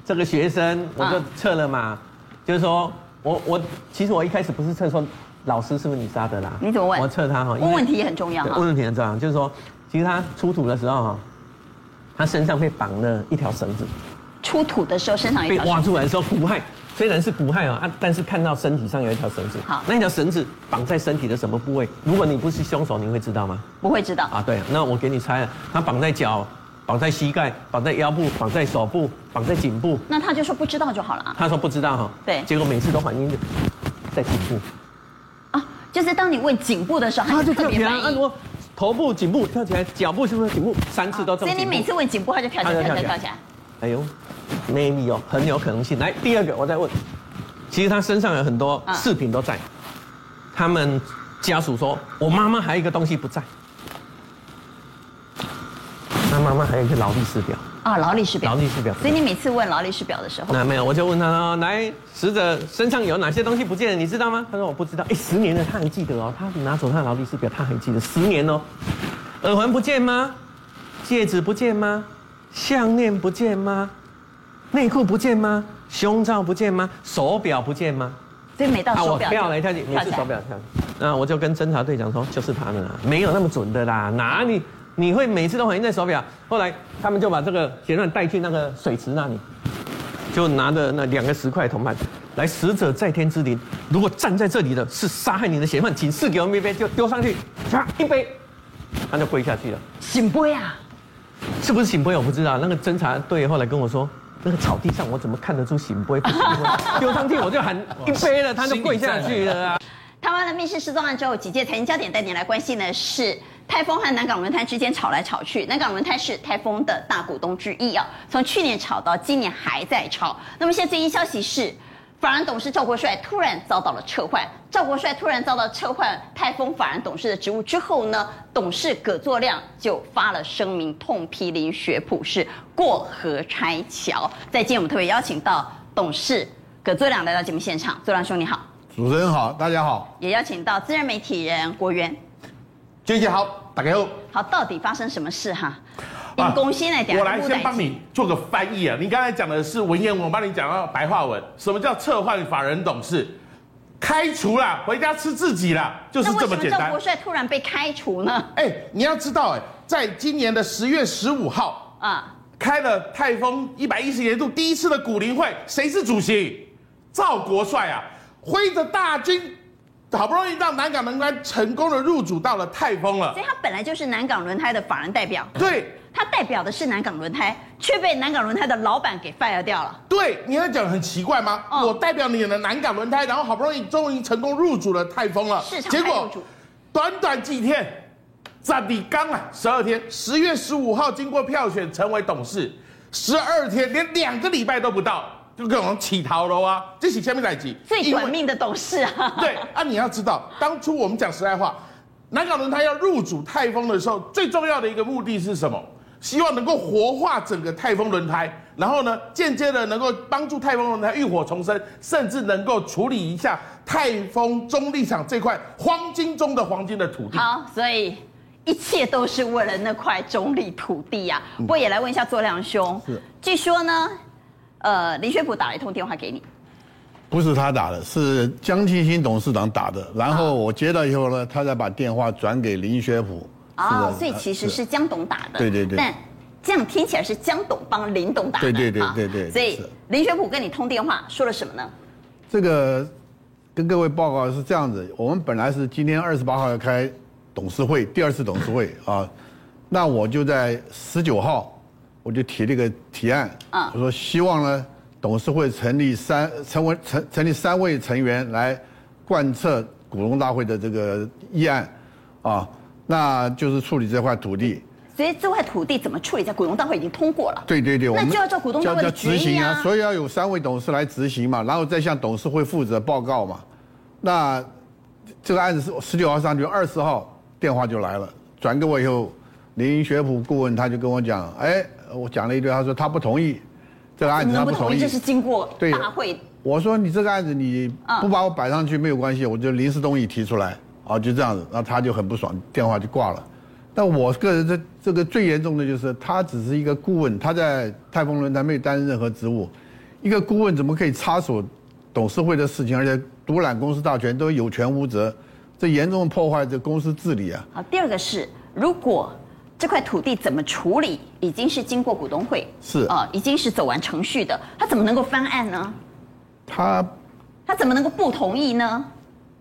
[SPEAKER 17] 这个学生我就测了嘛，就是说我我其实我一开始不是测说老师是不是你杀的啦？
[SPEAKER 1] 你怎么问？
[SPEAKER 17] 我测他哈，
[SPEAKER 1] 问问题也很重要。
[SPEAKER 17] 问问题很重要，就是说其实他出土的时候哈，他身上被绑了一条绳子。
[SPEAKER 1] 出土的时候身上一条
[SPEAKER 17] 被挖出来的时候骨骸虽然是骨骸啊，但是看到身体上有一条绳子。好，那条绳子绑在身体的什么部位？如果你不是凶手，你会知道吗？
[SPEAKER 1] 不会知道
[SPEAKER 17] 啊。对，那我给你猜了，他绑在脚，绑在膝盖，绑在腰部，绑在手部，绑在颈部。
[SPEAKER 1] 那他就说不知道就好了啊。
[SPEAKER 17] 他说不知道哈。
[SPEAKER 1] 对。
[SPEAKER 17] 结果每次都反应在颈部。
[SPEAKER 1] 啊，就是当你问颈部的时候，他就特别反应。
[SPEAKER 17] 头部、颈部跳起来，脚部是不是颈部？三次都这么。
[SPEAKER 1] 所以你每次问颈部，他就跳起来，跳起来，跳起来。
[SPEAKER 17] 哎呦，maybe 哦，很有可能性。来，第二个我再问，其实他身上有很多饰品都在，他们家属说，我妈妈还有一个东西不在，他妈妈还有一个劳力士表。
[SPEAKER 1] 啊，劳力士表，
[SPEAKER 17] 劳力士表。
[SPEAKER 1] 所以你每次问劳力士表的时候，
[SPEAKER 17] 那没有，我就问他哦，来，死者身上有哪些东西不见了？你知道吗？他说我不知道。哎，十年了，他还记得哦，他拿走他的劳力士表，他还记得十年哦。耳环不见吗？戒指不见吗？项链不见吗？内裤不见吗？胸罩不见吗？手表不见吗？
[SPEAKER 1] 所以每到手表，
[SPEAKER 17] 啊、我跳了一跳，你是手表跳。那我就跟侦查队长说，就是他们啦，没有那么准的啦，哪里？你会每次都反映在手表，后来他们就把这个嫌犯带去那个水池那里，就拿着那两个石块铜板，来死者在天之灵，如果站在这里的是杀害你的嫌犯，请赐给我们一杯，就丢上去，啪一杯，他就跪下去了。
[SPEAKER 1] 醒杯啊？
[SPEAKER 17] 是不是醒杯我不知道，那个侦查队后来跟我说，那个草地上我怎么看得出醒杯？丢上去我就喊一杯了，他就跪下去了啊。
[SPEAKER 1] 台湾的密室失踪案之后，几届财经焦点带你来关心的是。泰丰和南港轮胎之间吵来吵去，南港轮胎是泰丰的大股东之一啊，从去年吵到今年还在吵。那么现在最新消息是，法人董事赵国帅突然遭到了撤换。赵国帅突然遭到撤换泰丰法人董事的职务之后呢，董事葛作亮就发了声明痛批林学普是过河拆桥。在今天我们特别邀请到董事葛作亮来到节目现场，作亮兄你好，
[SPEAKER 18] 主持人好，大家好，
[SPEAKER 1] 也邀请到资深媒体人国元。
[SPEAKER 18] 娟姐好，大家好。
[SPEAKER 1] 好，到底发生什么事哈？啊，公先来讲，
[SPEAKER 18] 我来先帮你做个翻译啊。你刚才讲的是文言文，我帮你讲到白话文。什么叫撤换法人董事？开除了，回家吃自己了，就是这么简单。
[SPEAKER 1] 赵国帅突然被开除呢？
[SPEAKER 18] 哎，你要知道，哎，在今年的十月十五号啊，开了泰丰一百一十年度第一次的股灵会，谁是主席？赵国帅啊，挥着大军。好不容易让南港轮胎成功的入主到了泰丰了，
[SPEAKER 1] 所以他本来就是南港轮胎的法人代表。
[SPEAKER 18] 对，
[SPEAKER 1] 他代表的是南港轮胎，却被南港轮胎的老板给 fire 掉了。
[SPEAKER 18] 对，你要讲很奇怪吗？哦、我代表你的南港轮胎，然后好不容易终于成功入主了泰丰了，
[SPEAKER 1] 市场
[SPEAKER 18] 结果短短几天，在你刚啊，十二天，十月十五号经过票选成为董事，十二天连两个礼拜都不到。就各种乞讨了啊！这是下面来几
[SPEAKER 1] 最短命的董事啊！
[SPEAKER 18] 对啊，你要知道，当初我们讲实在话，南港轮胎要入主泰丰的时候，最重要的一个目的是什么？希望能够活化整个泰丰轮胎，然后呢，间接的能够帮助泰丰轮胎浴火重生，甚至能够处理一下泰丰中立厂这块黄金中的黄金的土地。
[SPEAKER 1] 好，所以一切都是为了那块中立土地呀、啊。不过也来问一下左亮兄，是据说呢。呃，林学普打了一通电话给你，
[SPEAKER 18] 不是他打的，是江庆新董事长打的。然后我接到以后呢，他再把电话转给林学普。
[SPEAKER 1] 哦，所以其实是江董打的。
[SPEAKER 18] 对对对。
[SPEAKER 1] 但这样听起来是江董帮林董打的。
[SPEAKER 18] 对对对对对。
[SPEAKER 1] 所以林学普跟你通电话说了什么呢？
[SPEAKER 18] 这个跟各位报告是这样子，我们本来是今天二十八号要开董事会，第二次董事会 啊，那我就在十九号。我就提了一个提案，啊，我说希望呢，董事会成立三成为成成立三位成员来贯彻股东大会的这个议案，啊，那就是处理这块土地。
[SPEAKER 1] 所以这块土地怎么处理，在股东大会已经通过了。
[SPEAKER 18] 对对对，
[SPEAKER 1] 那就要叫股东大会的决议啊。
[SPEAKER 18] 所以要有三位董事来执行嘛，然后再向董事会负责报告嘛。那这个案子是十九号上去，二十号电话就来了，转给我以后，林学普顾问他就跟我讲，哎。我讲了一堆，他说他不同意这个案子，他不同意。
[SPEAKER 1] 这是经过大会。
[SPEAKER 18] 我说你这个案子你不把我摆上去没有关系，我就临时动议提出来啊，就这样子。然后他就很不爽，电话就挂了。但我个人这这个最严重的就是他只是一个顾问，他在泰丰轮胎没有担任任何职务。一个顾问怎么可以插手董事会的事情，而且独揽公司大权，都有权无责，这严重破坏这公司治理啊。
[SPEAKER 1] 好，第二个是如果。这块土地怎么处理，已经是经过股东会，
[SPEAKER 18] 是
[SPEAKER 1] 啊、呃，已经是走完程序的，他怎么能够翻案呢？
[SPEAKER 18] 他
[SPEAKER 1] 他怎么能够不同意呢？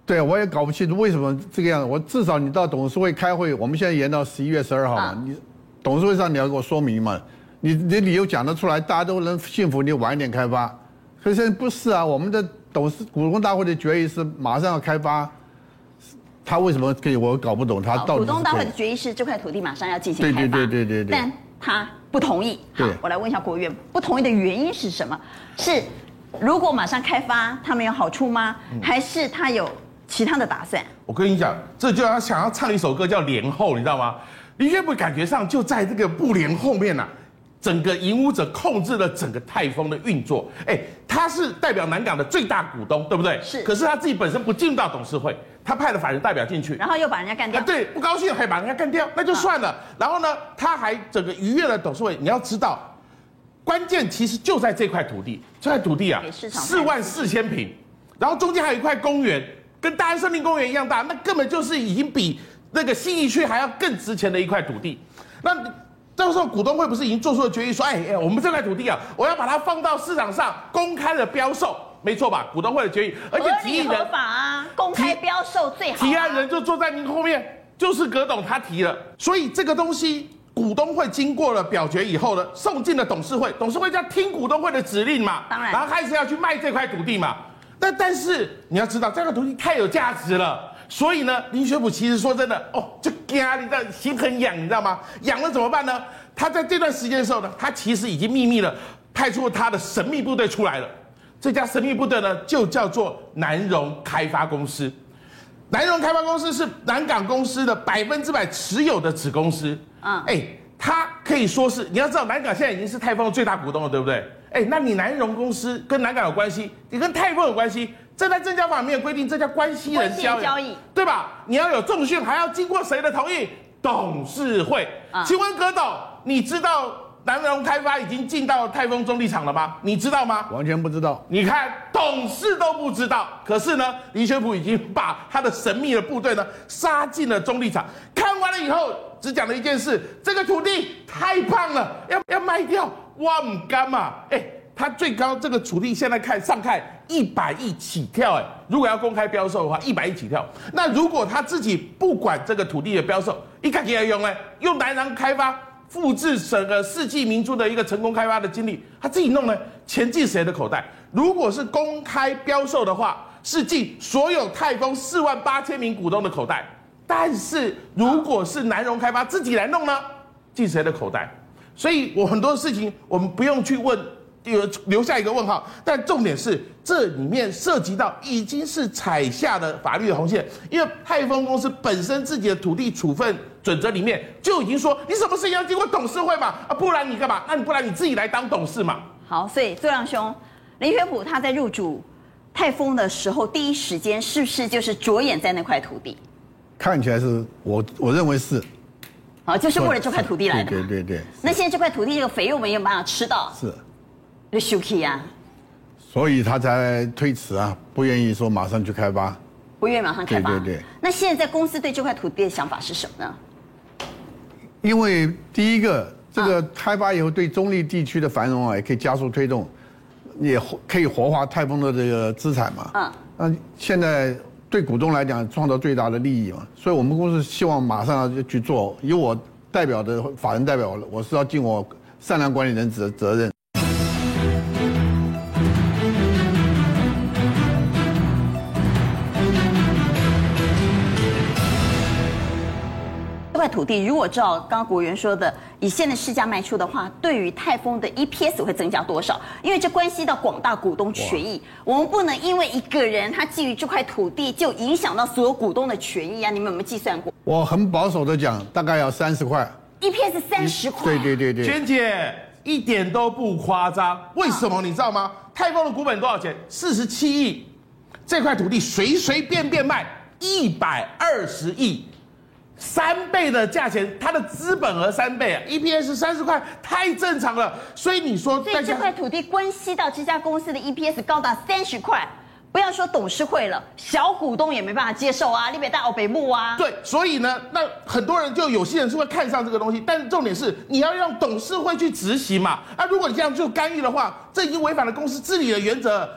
[SPEAKER 18] 对，我也搞不清楚为什么这个样子。我至少你到董事会开会，我们现在延到十一月十二号嘛，啊、你董事会上你要给我说明嘛，你你理由讲得出来，大家都能信服，你晚一点开发。可是现在不是啊，我们的董事股东大会的决议是马上要开发。他为什么可以？我搞不懂他到底。
[SPEAKER 1] 股东大会的决议是这块土地马上要进行开发。
[SPEAKER 18] 对对对对对，对。
[SPEAKER 1] 但他不同意。好，我来问一下国务院，不同意的原因是什么？是如果马上开发，他们有好处吗？还是他有其他的打算？
[SPEAKER 19] 我跟你讲，这就要想要唱一首歌叫《连后》，你知道吗？林宣普感觉上就在这个布帘后面呐、啊。整个影武者控制了整个泰丰的运作，哎，他是代表南港的最大股东，对不对？
[SPEAKER 1] 是。
[SPEAKER 19] 可是他自己本身不进入到董事会，他派了法人代表进去，
[SPEAKER 1] 然后又把人家干掉。
[SPEAKER 19] 对，不高兴还把人家干掉，那就算了。然后呢，他还整个逾越了董事会。你要知道，关键其实就在这块土地，这块土地啊，四万四千平，然后中间还有一块公园，跟大安森林公园一样大，那根本就是已经比那个信义区还要更值钱的一块土地。那。这个时候股东会不是已经做出了决议，说，哎哎，我们这块土地啊，我要把它放到市场上公开的标售，没错吧？股东会的决议，而且提议
[SPEAKER 1] 合法啊，公开标售最好。
[SPEAKER 19] 提案人就坐在您后面，就是葛董他提了，所以这个东西股东会经过了表决以后呢，送进了董事会，董事会就要听股东会的指令嘛，
[SPEAKER 1] 当然，
[SPEAKER 19] 然后开始要去卖这块土地嘛。但但是你要知道，这个东西太有价值了。所以呢，林学普其实说真的哦，就惊，你知道心很痒，你知道吗？痒了怎么办呢？他在这段时间的时候呢，他其实已经秘密的派出他的神秘部队出来了。这家神秘部队呢，就叫做南荣开发公司。南荣开发公司是南港公司的百分之百持有的子公司。嗯，哎，他可以说是你要知道，南港现在已经是泰丰的最大股东了，对不对？哎，那你南荣公司跟南港有关系，你跟泰丰有关系。这在证交法没有规定，这叫关系人交易，交易对吧？你要有重讯，还要经过谁的同意？董事会。啊、请问葛董，你知道南荣开发已经进到泰丰中立场了吗？你知道吗？
[SPEAKER 18] 完全不知道。
[SPEAKER 19] 你看，董事都不知道。可是呢，林学普已经把他的神秘的部队呢杀进了中立场。看完了以后，只讲了一件事：这个土地太棒了，要要卖掉。哇，唔干嘛？哎。他最高这个土地现在看上看一百亿起跳哎，如果要公开标售的话，一百亿起跳。那如果他自己不管这个土地的标售，一开始来用呢，用南阳开发复制整个世纪明珠的一个成功开发的经历，他自己弄呢，钱进谁的口袋？如果是公开标售的话，是进所有泰丰四万八千名股东的口袋。但是如果是南荣开发自己来弄呢，进谁的口袋？所以我很多事情我们不用去问。有留下一个问号，但重点是这里面涉及到已经是踩下的法律的红线，因为泰丰公司本身自己的土地处分准则里面就已经说，你什么事情要经过董事会嘛？啊，不然你干嘛？那你不然你自己来当董事嘛？
[SPEAKER 1] 好，所以座亮兄，林学普他在入主泰丰的时候，第一时间是不是就是着眼在那块土地？
[SPEAKER 18] 看起来是我我认为是，
[SPEAKER 1] 好，就是为了这块土地来的。
[SPEAKER 18] 对对对，对。
[SPEAKER 1] 那现在这块土地这个肥肉没有办法吃到。
[SPEAKER 18] 是。
[SPEAKER 1] 就休息啊，
[SPEAKER 18] 所以他才推迟啊，不愿意说马上去开发，
[SPEAKER 1] 不愿意马上开发。
[SPEAKER 18] 对对对。
[SPEAKER 1] 那现在公司对这块土地的想法是什么呢？
[SPEAKER 18] 因为第一个，这个开发以后对中立地区的繁荣啊，也可以加速推动，也可以活化泰丰的这个资产嘛。嗯。那现在对股东来讲，创造最大的利益嘛，所以我们公司希望马上要去做。以我代表的法人代表，我是要尽我善良管理人责责任。
[SPEAKER 1] 土地如果照刚刚国元说的，以现在市价卖出的话，对于泰丰的 EPS 会增加多少？因为这关系到广大股东权益，我们不能因为一个人他觊觎这块土地，就影响到所有股东的权益啊！你们有没有计算过？
[SPEAKER 18] 我很保守的讲，大概要三十块
[SPEAKER 1] ，EPS 三十块。
[SPEAKER 18] 对对对对，
[SPEAKER 19] 娟姐一点都不夸张。为什么你知道吗？泰丰的股本多少钱？四十七亿，这块土地随随便便卖一百二十亿。三倍的价钱，它的资本额三倍啊，EPS 三十块，太正常了。所以你说，
[SPEAKER 1] 所以这块土地关系到这家公司的 EPS 高达三十块，不要说董事会了，小股东也没办法接受啊，你别大奥北木啊。
[SPEAKER 19] 对，所以呢，那很多人就有些人是会看上这个东西，但是重点是你要让董事会去执行嘛。啊，如果你这样就干预的话，这已经违反了公司治理的原则。